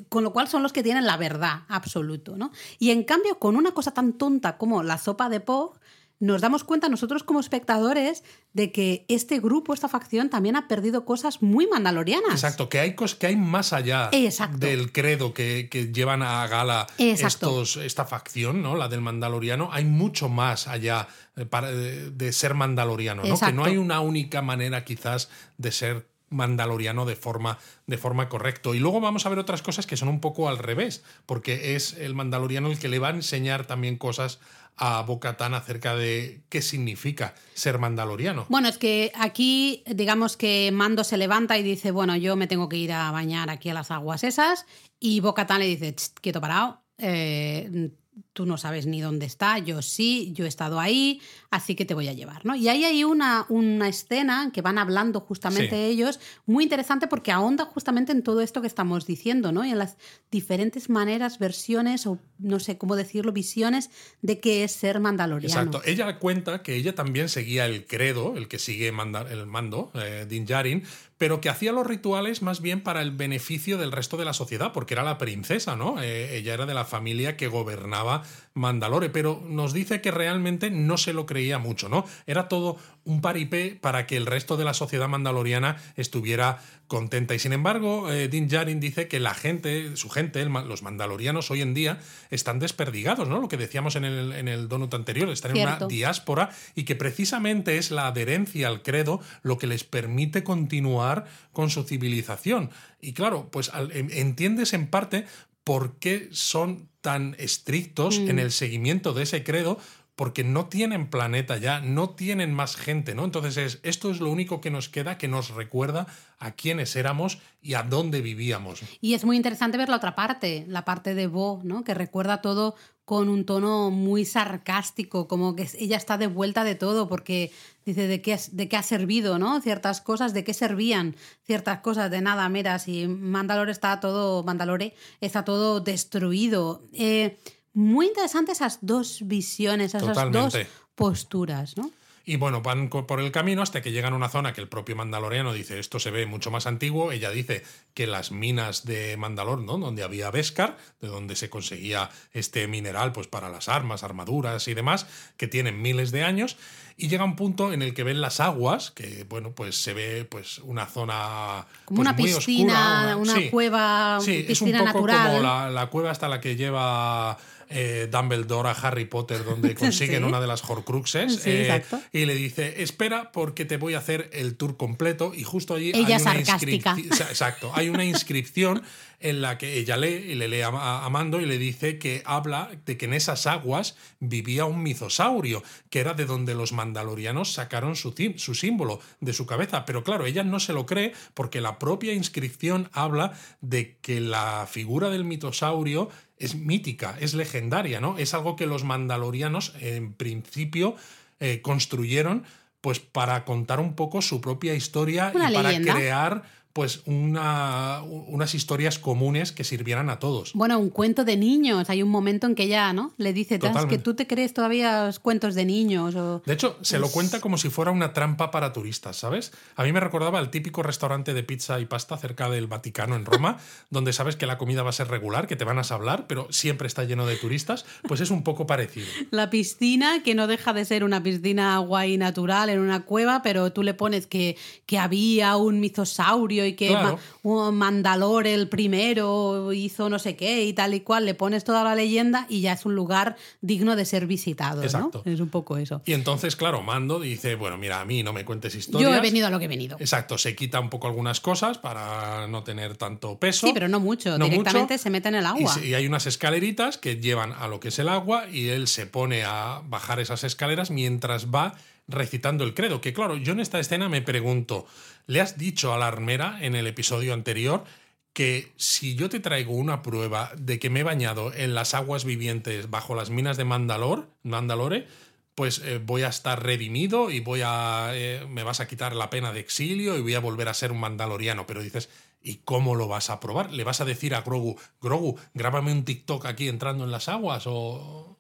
Con lo cual son los que tienen la verdad absoluto, ¿no? Y en cambio, con una cosa tan tonta como la sopa de Pog, nos damos cuenta nosotros como espectadores de que este grupo, esta facción, también ha perdido cosas muy mandalorianas.
Exacto, que hay, cos- que hay más allá
Exacto.
del credo que, que llevan a gala estos, esta facción, ¿no? La del mandaloriano. Hay mucho más allá eh, de, ser mandaloriano, ¿no? Que no hay una única manera quizás de ser mandaloriano de forma, de forma correcta. Y luego vamos a ver otras cosas que son un poco al revés, porque es el mandaloriano el que le va a enseñar también cosas a Bocatán acerca de qué significa ser mandaloriano.
Bueno, es que aquí, digamos que Mando se levanta y dice, bueno, yo me tengo que ir a bañar aquí a las aguas esas, y Bocatán le dice, "Ch, quieto parado, eh, tú no sabes ni dónde está, yo sí, yo he estado ahí, así que te voy a llevar, ¿no? Y ahí hay una, una escena que van hablando justamente ellos, muy interesante porque ahonda justamente en todo esto que estamos diciendo, ¿no? Y en las diferentes maneras, versiones o no sé cómo decirlo, visiones de qué es ser mandaloriano.
Exacto. Ella cuenta que ella también seguía el credo, el que sigue el mando, eh, Din Djarin, pero que hacía los rituales más bien para el beneficio del resto de la sociedad, porque era la princesa, ¿no? Eh, ella era de la familia que gobernaba Mandalore, pero nos dice que realmente no se lo creía mucho, ¿no? Era todo un paripé para que el resto de la sociedad mandaloriana estuviera contenta. Y sin embargo, eh, Din Djarin dice que la gente, su gente, los mandalorianos hoy en día, están desperdigados, ¿no? Lo que decíamos en el, en el donut anterior, están en una diáspora y que precisamente es la adherencia al credo lo que les permite continuar con su civilización. Y claro, pues entiendes en parte por qué son tan estrictos en mm. el seguimiento de ese credo, porque no tienen planeta ya, no tienen más gente, ¿no? Entonces esto es lo único que nos queda, que nos recuerda a quiénes éramos y a dónde vivíamos.
Y es muy interesante ver la otra parte, la parte de Bo, ¿no? Que recuerda todo con un tono muy sarcástico, como que ella está de vuelta de todo, porque dice de qué, de qué ha servido, ¿no? Ciertas cosas, de qué servían ciertas cosas, de nada, mira, si Mandalore está todo, Mandalore está todo destruido. Eh, muy interesantes esas dos visiones, esas dos posturas, ¿no?
Y bueno, van por el camino hasta que llegan a una zona que el propio mandaloriano dice, esto se ve mucho más antiguo. Ella dice que las minas de Mandalor, ¿no? Donde había Beskar, de donde se conseguía este mineral pues para las armas, armaduras y demás, que tienen miles de años. Y llega un punto en el que ven las aguas, que bueno, pues se ve pues una zona
como una
pues,
piscina, una cueva,
sí,
es un
poco
natural.
como la, la cueva hasta la que lleva eh, Dumbledore a Harry Potter, donde consiguen una de las Horcruxes. Eh, y le dice: Espera, porque te voy a hacer el tour completo. Y justo allí
ella
hay
una inscripción.
Exacto, hay una inscripción en la que ella lee y le lee a, Mando y le dice que habla de que en esas aguas vivía un mitosaurio, que era de donde los mandalorianos sacaron su, su símbolo de su cabeza. Pero claro, ella no se lo cree porque la propia inscripción habla de que la figura del mitosaurio es mítica, es legendaria, ¿no? Es algo que los mandalorianos en principio eh, construyeron pues para contar un poco su propia historia y para crear pues una, unas historias comunes que sirvieran a todos.
Bueno, un cuento de niños. Hay un momento en que ella ¿no? le dice, que tú te crees todavía los cuentos de niños. O...
De hecho, se lo cuenta como si fuera una trampa para turistas, ¿sabes? A mí me recordaba el típico restaurante de pizza y pasta cerca del Vaticano en Roma, donde sabes que la comida va a ser regular, que te van a hablar, pero siempre está lleno de turistas. Pues es un poco parecido.
La piscina, que no deja de ser una piscina guay natural en una cueva, pero tú le pones que, que había un mitosaurio y que Mandalore el primero hizo no sé qué y tal y cual, le pones toda la leyenda y ya es un lugar digno de ser visitado. Exacto. Es un poco eso.
Y entonces, claro, Mando dice, bueno, mira, a mí no me cuentes historias.
Yo he venido a lo que he venido.
Exacto, se quita un poco algunas cosas para no tener tanto peso.
Sí, pero no mucho, directamente se mete en el agua.
Y, y hay unas escaleritas que llevan a lo que es el agua y él se pone a bajar esas escaleras mientras va recitando el credo. Que claro, yo en esta escena me pregunto, ¿le has dicho a la armera en el episodio anterior que si yo te traigo una prueba de que me he bañado en las aguas vivientes bajo las minas de Mandalor, Mandalore, pues eh, voy a estar redimido y voy a eh, me vas a quitar la pena de exilio y voy a volver a ser un mandaloriano, pero dices, ¿y cómo lo vas a probar? ¿Le vas a decir a Grogu, Grogu, grábame un TikTok aquí entrando en las aguas o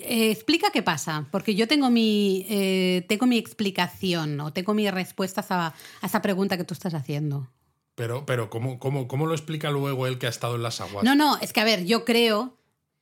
eh, explica qué pasa, porque yo tengo mi, eh, tengo mi explicación o tengo mi respuesta a, a, esa pregunta que tú estás haciendo.
Pero, pero ¿cómo, cómo, ¿cómo lo explica luego él que ha estado en las aguas?
No, no, es que a ver, yo creo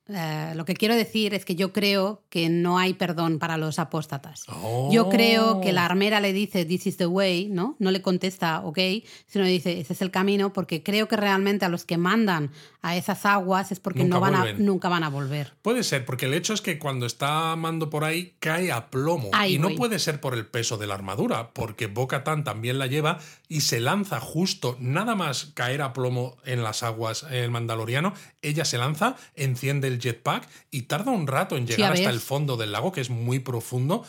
eh, lo que quiero decir es que yo creo que no hay perdón para los apóstatas. Yo creo que la oh. armera le dice, this is the way, ¿no? No le contesta, ok, sino le dice, ese es el camino, porque creo que realmente a los que mandan a esas aguas es porque nunca no van a, nunca van a volver.
Puede ser, porque el hecho es que cuando está mando por ahí cae a plomo. y no puede ser por el peso de la armadura, porque Boca también la lleva y se lanza justo, nada más caer a plomo en las aguas el mandaloriano, ella se lanza, enciende el jetpack y tarda un rato en llegar hasta el fondo del lago, que es muy profundo,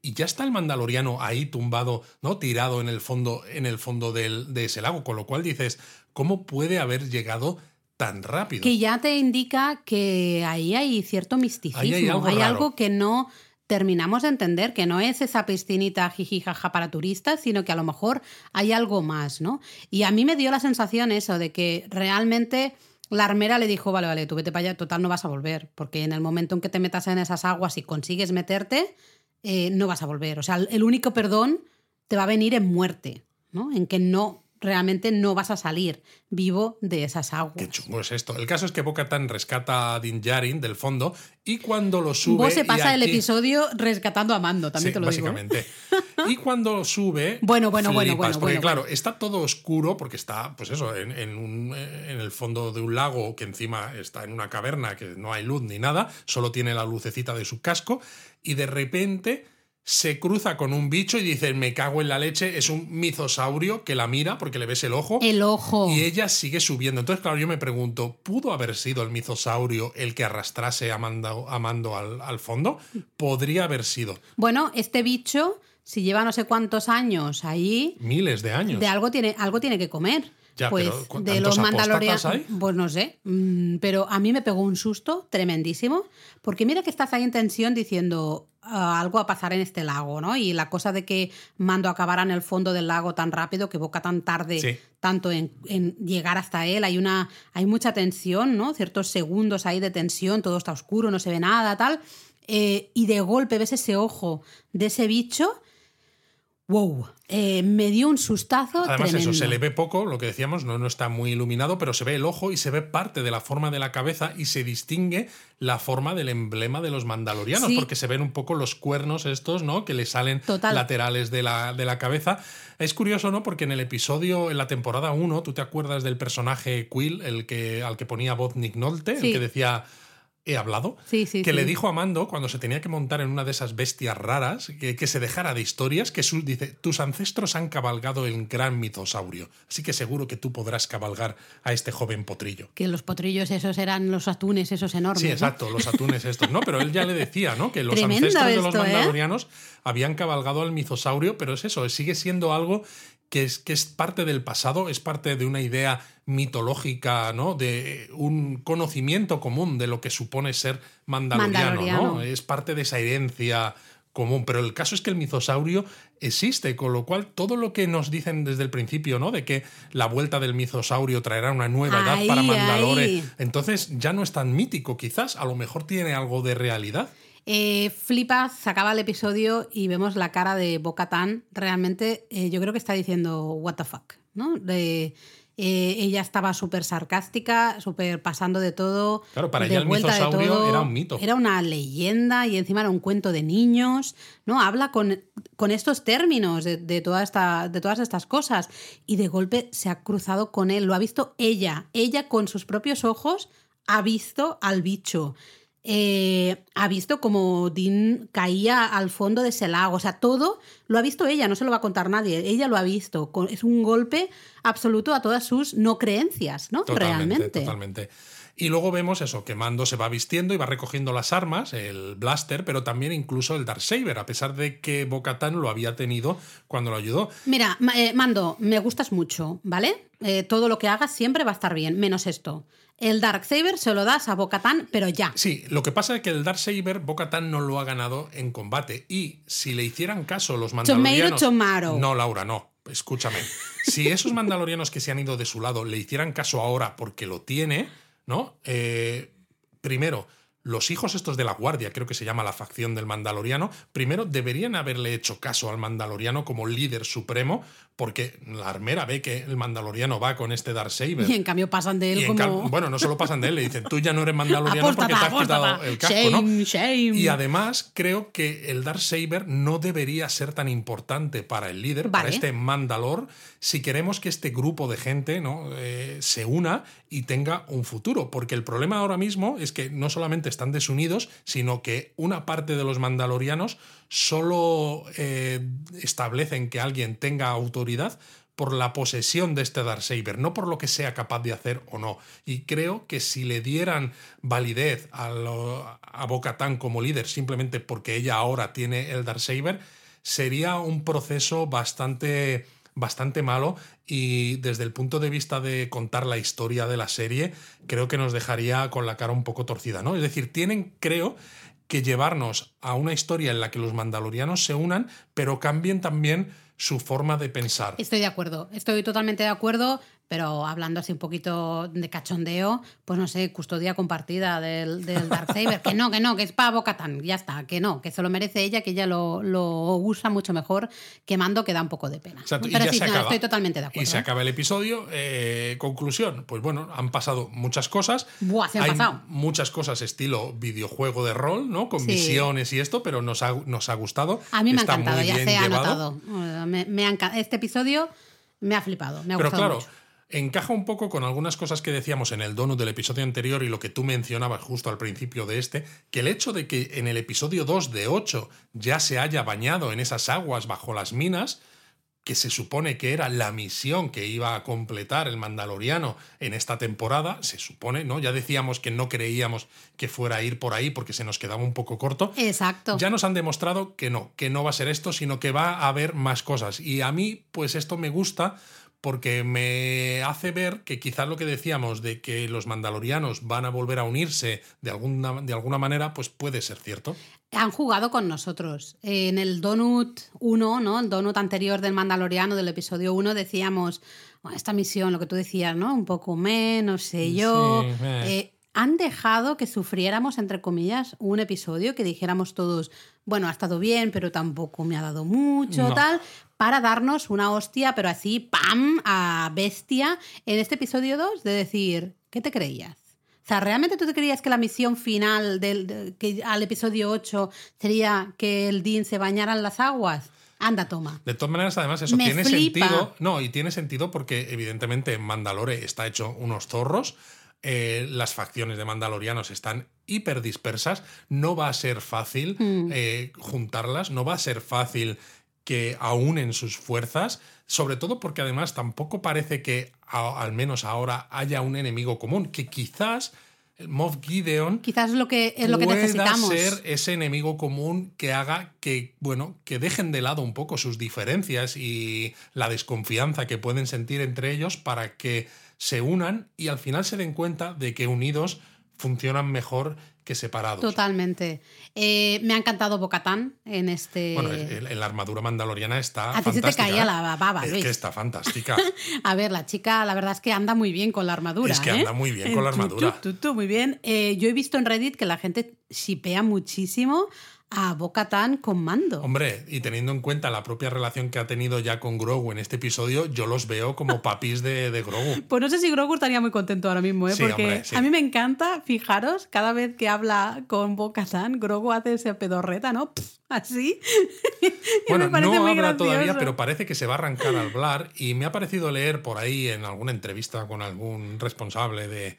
y ya está el mandaloriano ahí tumbado, ¿no? Tirado en el fondo, en el fondo del, de ese lago. Con lo cual dices, ¿cómo puede haber llegado tan rápido.
Que ya te indica que ahí hay cierto misticismo, hay algo, que no terminamos de entender, que no es esa piscinita jijijaja para turistas, sino que a lo mejor hay algo más, ¿no? Y a mí me dio la sensación eso, de que realmente la armera le dijo, vale, vale, tú vete para allá, total no vas a volver, porque en el momento en que te metas en esas aguas y consigues meterte, eh, no vas a volver. O sea, el único perdón te va a venir en muerte, ¿no? En que no realmente no vas a salir vivo de esas aguas.
Qué chungo es esto. El caso es que Bocatan rescata a Din Djarin del fondo y cuando lo sube. Vos
se pasa el episodio rescatando a Mando, también te lo
digo. ¿eh? Básicamente. y cuando lo sube.
Bueno, bueno, bueno, bueno.
Porque, claro, está todo oscuro porque está, pues eso, en, en, en, el fondo de un lago que encima está en una caverna que no hay luz ni nada, solo tiene la lucecita de su casco y de repente se cruza con un bicho y dice, me cago en la leche, es un mizosaurio que la mira porque le ves el ojo.
El ojo.
Y ella sigue subiendo. Entonces, claro, yo me pregunto, ¿pudo haber sido el mizosaurio el que arrastrase a Mando, al, fondo? Podría haber sido.
Bueno, este bicho, si lleva no sé cuántos años ahí...
Miles de años.
De algo tiene, algo tiene que comer pues de los mandalorianos, pues no sé, mm, pero a mí me pegó un susto tremendísimo, porque mira que estás ahí en tensión diciendo algo a pasar en este lago, ¿no? Y la cosa de que Mando acabará en el fondo del lago tan rápido, que Boca tan tarde, tanto en, llegar hasta él, hay una, hay mucha tensión, ¿no? Ciertos segundos ahí de tensión, todo está oscuro, no se ve nada, tal, eh, y de golpe ves ese ojo de ese bicho Wow, eh, me dio un sustazo.
Además, eso se le ve poco, lo que decíamos, no, no está muy iluminado, pero se ve el ojo y se ve parte de la forma de la cabeza y se distingue la forma del emblema de los mandalorianos, porque se ven un poco los cuernos estos, ¿no? Que le salen laterales de la, de la cabeza. Es curioso, ¿no? Porque en el episodio, en la temporada 1, tú te acuerdas del personaje Quill, el que, al que ponía voz Nick Nolte, el que decía he hablado, que le dijo a Mando cuando se tenía que montar en una de esas bestias raras, que, se dejara de historias, que dice, tus ancestros han cabalgado el gran mitosaurio, así que seguro que tú podrás cabalgar a este joven potrillo.
Que los potrillos esos eran los atunes esos enormes.
Sí, exacto, los atunes estos, ¿no? Pero él ya le decía, ¿no? Que los ancestros de los ¿eh? mandalorianos habían cabalgado al mitosaurio, pero es eso, sigue siendo algo que es, que es parte del pasado, es parte de una idea mitológica, ¿no? De un conocimiento común de lo que supone ser mandaloriano, ¿no? Es parte de esa herencia común. Pero el caso es que el mizosaurio existe, con lo cual todo lo que nos dicen desde el principio, ¿no? De que la vuelta del mizosaurio traerá una nueva edad para Mandalore, entonces ya no es tan mítico, quizás, a lo mejor tiene algo de realidad.
Eh, flipa, se acaba el episodio y vemos la cara de Bocatan. Realmente, eh, yo creo que está diciendo, ¿What the fuck? ¿no? De, eh, ella estaba súper sarcástica, súper pasando de todo.
Claro, para ella el mitosaurio era un mito.
Era una leyenda y encima era un cuento de niños. ¿no? Habla con, con estos términos de, de, toda esta, de todas estas cosas. Y de golpe se ha cruzado con él. Lo ha visto ella. Ella con sus propios ojos ha visto al bicho. Eh, ha visto como Dean caía al fondo de ese lago. O sea, todo lo ha visto ella, no se lo va a contar nadie. Ella lo ha visto. Es un golpe absoluto a todas sus no creencias, ¿no? Realmente.
Totalmente. Y luego vemos eso, que Mando se va vistiendo y va recogiendo las armas, el blaster, pero también incluso el Darksaber, a pesar de que Bocatan lo había tenido cuando lo ayudó.
Mira, eh, Mando, me gustas mucho, ¿vale? Eh, todo lo que hagas siempre va a estar bien, menos esto. El Darksaber se lo das a Bocatan, pero ya.
Sí, lo que pasa es que el Darksaber Bocatan no lo ha ganado en combate. Y si le hicieran caso los mandalorianos. No, Laura, no. Escúchame. si esos mandalorianos que se han ido de su lado le hicieran caso ahora porque lo tiene, ¿no? Eh, primero, los hijos estos de la guardia, creo que se llama la facción del Mandaloriano, primero deberían haberle hecho caso al Mandaloriano como líder supremo, porque la armera ve que el Mandaloriano va con este Darksaber.
Y en cambio pasan de él como...
Bueno, no solo pasan de él, le dicen, tú ya no eres Mandaloriano porque te has quitado el casco, ¿no? Y además creo que el Darksaber no debería ser tan importante para el líder, para este Mandalor, si queremos que este grupo de gente ¿no? Eh, se una y tenga un futuro. Porque el problema ahora mismo es que no solamente están desunidos, sino que una parte de los mandalorianos solo eh, establecen que alguien tenga autoridad por la posesión de este Darksaber, no por lo que sea capaz de hacer o no. Y creo que si le dieran validez a, Bo-Katan como líder simplemente porque ella ahora tiene el Darksaber, sería un proceso bastante bastante malo y desde el punto de vista de contar la historia de la serie, creo que nos dejaría con la cara un poco torcida, ¿no? Es decir, tienen, creo, que llevarnos a una historia en la que los mandalorianos se unan, pero cambien también su forma de pensar.
Estoy de acuerdo, estoy totalmente de acuerdo. Pero hablando así un poquito de cachondeo, pues no sé, custodia compartida del, del Darksaber. que no, que no, que es para Bocatan, ya está, que no, que se lo merece ella, que ella lo, lo usa mucho mejor que Mando, que da un poco de pena.
Exacto, y
Pero
ya
sí,
se
no,
acaba.
estoy totalmente de acuerdo.
Y se
¿eh?
acaba el episodio. Eh, conclusión, pues bueno, han pasado muchas cosas.
Buah, se han
Hay
pasado.
muchas cosas estilo videojuego de rol, ¿no? Con
Sí.
misiones y esto, pero nos ha, nos ha gustado.
A mí me ha encantado, ya se ha
llevado.
notado. Eh, Me, me ha este episodio me ha flipado, me ha
Pero
gustado
claro,
mucho.
Encaja un poco con algunas cosas que decíamos en el donut del episodio anterior y lo que tú mencionabas justo al principio de este, que el hecho de que en el episodio 2 de 8 ya se haya bañado en esas aguas bajo las minas, que se supone que era la misión que iba a completar el Mandaloriano en esta temporada, se supone, ¿no? Ya decíamos que no creíamos que fuera a ir por ahí porque se nos quedaba un poco corto.
Exacto.
Ya nos han demostrado que no, que no va a ser esto, sino que va a haber más cosas. Y a mí, pues esto me gusta porque me hace ver que quizás lo que decíamos de que los mandalorianos van a volver a unirse de alguna, de alguna manera, pues puede ser cierto.
Han jugado con nosotros. En el Donut 1, ¿no? El Donut anterior del Mandaloriano, del episodio 1, decíamos, "Bueno, esta misión, lo que tú decías, ¿no? Un poco menos, no sé yo.
Sí, eh.
Eh, han dejado que sufriéramos, entre comillas, un episodio que dijéramos todos, bueno, ha estado bien, pero tampoco me ha dado mucho,
No.
tal, para darnos una hostia, pero así, ¡pam!, a bestia, en este episodio 2, de decir, ¿qué te creías? O sea, ¿realmente tú te creías que la misión final del, de- que al episodio 8 sería que el Dean se bañara en las aguas? Anda, toma.
De todas maneras, además, eso
Me
tiene
flipa.
sentido. No, y tiene sentido porque, evidentemente, Mandalore está hecho unos zorros. eh, las facciones de Mandalorianos están hiper dispersas. No va a ser fácil
Mm.
eh, juntarlas. No va a ser fácil que aúnen sus fuerzas. Sobre todo porque, además, tampoco parece que, a- al menos ahora, haya un enemigo común. Que quizás el Moff Gideon
Quizás lo que, es lo que
pueda
necesitamos.
ser ese enemigo común que haga que, bueno, que dejen de lado un poco sus diferencias y la desconfianza que pueden sentir entre ellos para que se unan y al final se den cuenta de que unidos funcionan mejor que separados.
Totalmente. Eh, me ha encantado Bocatán en este.
Bueno, el- la armadura mandaloriana está
A ti se te caía
¿eh?
la baba,
Es que está fantástica.
A ver, la chica, la verdad es que anda muy bien con la armadura.
Es que
¿eh?
anda muy bien con la
Eh,
armadura.
tu, muy bien. Eh, yo he visto en Reddit que la gente shipea muchísimo a Bocatán con mando.
Hombre, y teniendo en cuenta la propia relación que ha tenido ya con Grogu en este episodio, yo los veo como papis de, de Grogu.
Pues no sé si Grogu estaría muy contento ahora mismo, ¿eh?
Sí,
porque
hombre, sí.
a mí me encanta, fijaros, cada vez que habla con Bocatán, Grogu hace ese pedorreta, ¿no? Pff, así. Y
Bueno,
me parece
no
muy
habla todavía, pero parece que se va a arrancar al hablar y me ha parecido leer por ahí en alguna entrevista con algún responsable de,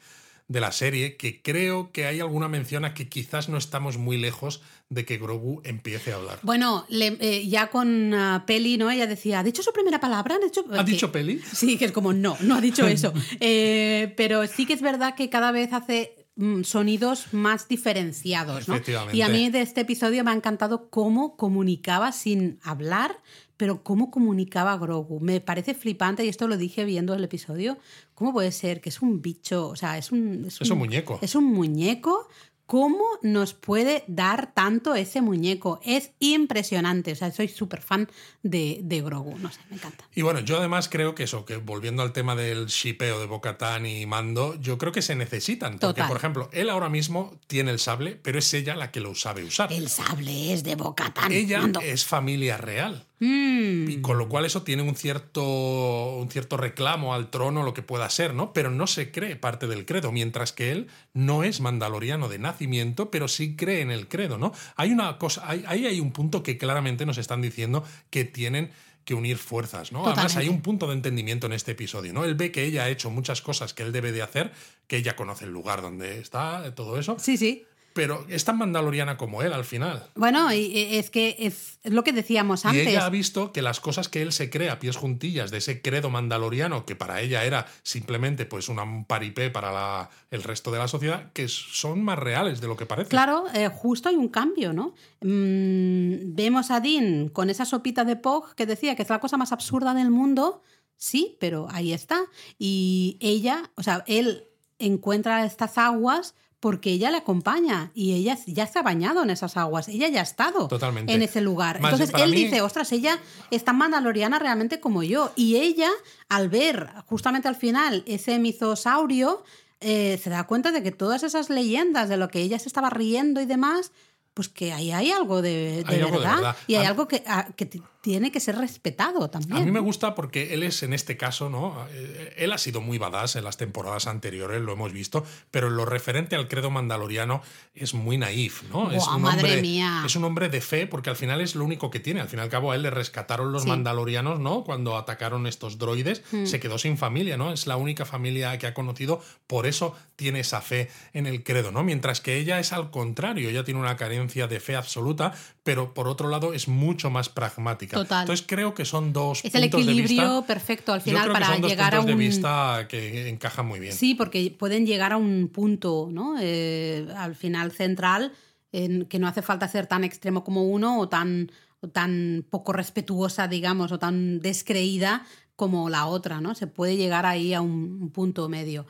de la serie que creo que hay alguna mención a que quizás no estamos muy lejos de que Grogu empiece a hablar.
Bueno, le- eh, ya con ah, Peli, ¿no? Ella decía, ¿ha dicho su primera palabra? ¿Ha dicho,
¿Ha
que-
dicho Peli?
Sí, que es como, no, no ha dicho eso. Eh, pero sí que es verdad que cada vez hace mm, sonidos más diferenciados, ¿no?
Efectivamente.
Y a mí de este episodio me ha encantado cómo comunicaba sin hablar, pero cómo comunicaba Grogu. Me parece flipante, y esto lo dije viendo el episodio, ¿cómo puede ser que es un bicho? O sea, es un...
Es un muñeco.
Es un muñeco. ¿Cómo nos puede dar tanto ese muñeco? Es impresionante. O sea, soy súper fan de, de Grogu. No sé, me encanta.
Y bueno, yo además creo que eso, que volviendo al tema del shipeo de Bocatán y Mando, yo creo que se necesitan. Porque,
Total.
por ejemplo, él ahora mismo tiene el sable, pero es ella la que lo sabe usar.
El sable es de Bocatán.
Ella es familia real.
Mm.
Y con lo cual eso tiene un cierto, un cierto reclamo al trono, lo que pueda ser, ¿no? Pero no se cree parte del credo, mientras que él no es mandaloriano de nacimiento, pero sí cree en el credo, ¿no? Hay una cosa, hay- ahí hay un punto que claramente nos están diciendo que tienen que unir fuerzas, ¿no? Además hay un punto de entendimiento en este episodio, ¿no? Él ve que ella ha hecho muchas cosas que él debe de hacer, que ella conoce el lugar donde está, todo eso,
Sí, sí.
Pero es tan mandaloriana como él al final.
Bueno, y es que es lo que decíamos antes.
Y ella ha visto que las cosas que él se cree a pies juntillas de ese credo mandaloriano, que para ella era simplemente pues un paripé para la, el resto de la sociedad, que son más reales de lo que parece.
Claro, eh, justo hay un cambio, ¿no? Mm, vemos a Dean con esa sopita de Pog que decía que es la cosa más absurda del mundo. Sí, pero ahí está. Y ella, o sea, él encuentra estas aguas porque ella le acompaña y ella ya se ha bañado en esas aguas, ella ya ha estado en ese lugar. Entonces él dice, ostras, ella es tan mandaloriana realmente como yo. Y ella, al ver justamente al final ese misosaurio, eh, se da cuenta de que todas esas leyendas de lo que ella se estaba riendo y demás, pues que ahí hay algo de, verdad, y hay algo que, que, tiene que ser respetado también.
A mí me gusta porque él es en este caso, ¿no? Eh, él ha sido muy badass en las temporadas anteriores, lo hemos visto, pero en lo referente al credo mandaloriano es muy naif, ¿no? es un
madre
hombre,
mía.
Es un hombre de fe porque al final es lo único que tiene. Al fin y al cabo a él le rescataron los mandalorianos, ¿no? Cuando atacaron estos droides, hmm. se quedó sin familia, ¿no? Es la única familia que ha conocido, por eso tiene esa fe en el credo, ¿no? Mientras que ella es al contrario, ella tiene una carencia de fe absoluta, pero por otro lado es mucho más pragmática.
Total.
Entonces creo que son dos
es el equilibrio perfecto al final para llegar a un
de vista que encajan muy bien.
Sí, porque pueden llegar a un punto, ¿no? Eh, al final central en que no hace falta ser tan extremo como uno o tan tan poco respetuosa, digamos, o tan descreída como la otra, ¿no? Se puede llegar ahí a un punto medio.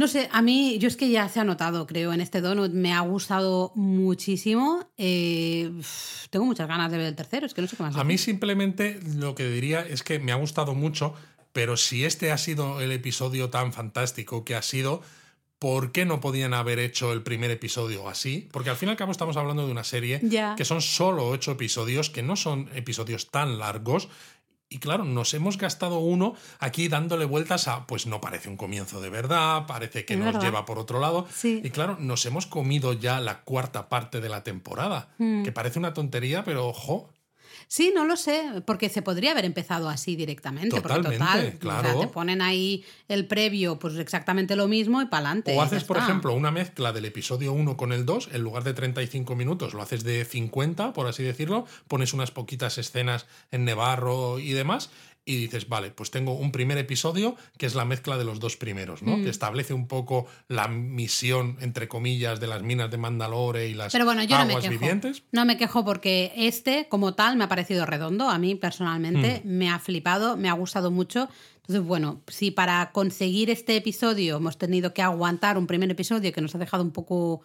No sé, a mí, yo es que ya se ha notado, creo, en este donut. Me ha gustado muchísimo. Eh, tengo muchas ganas de ver el tercero, es que no sé qué más.
A mí simplemente lo que diría es que me ha gustado mucho, pero si este ha sido el episodio tan fantástico que ha sido, ¿por qué no podían haber hecho el primer episodio así? Porque al fin y al cabo estamos hablando de una serie que son solo ocho episodios, que no son episodios tan largos y claro, nos hemos gastado uno aquí dándole vueltas a, pues no parece un comienzo de verdad, parece que nos lleva por otro lado. Y claro, nos hemos comido ya la cuarta parte de la temporada, hmm. que parece una tontería, pero ojo,
Sí, no lo sé, porque se podría haber empezado así directamente.
Totalmente,
porque total,
claro.
te ponen ahí el previo, pues exactamente lo mismo y para adelante.
O haces, por ejemplo, una mezcla del episodio 1 con el 2, en lugar de 35 minutos, lo haces de 50, por así decirlo, pones unas poquitas escenas en Nevarro y demás, y dices, vale, pues tengo un primer episodio que es la mezcla de los dos primeros, ¿no? Mm. Que establece un poco la misión, entre comillas, de las minas de Mandalore y las
Pero bueno, yo
aguas
no me quejo.
vivientes.
No me quejo porque este, como tal, me ha parecido redondo. A mí, personalmente, mm. me ha flipado, me ha gustado mucho. Entonces, bueno, si para conseguir este episodio hemos tenido que aguantar un primer episodio que nos ha dejado un poco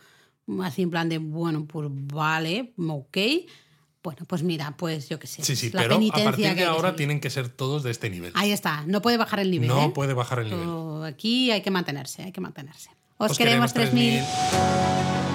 así en plan de, bueno, pues vale, ok bueno, pues mira, pues yo qué sé.
Sí, sí, pero a partir de ahora tienen que ser todos de este nivel.
Ahí está, no puede bajar el nivel.
No
¿eh?
puede bajar el nivel.
Aquí hay que mantenerse, hay que mantenerse. Os, queremos, queremos 3000.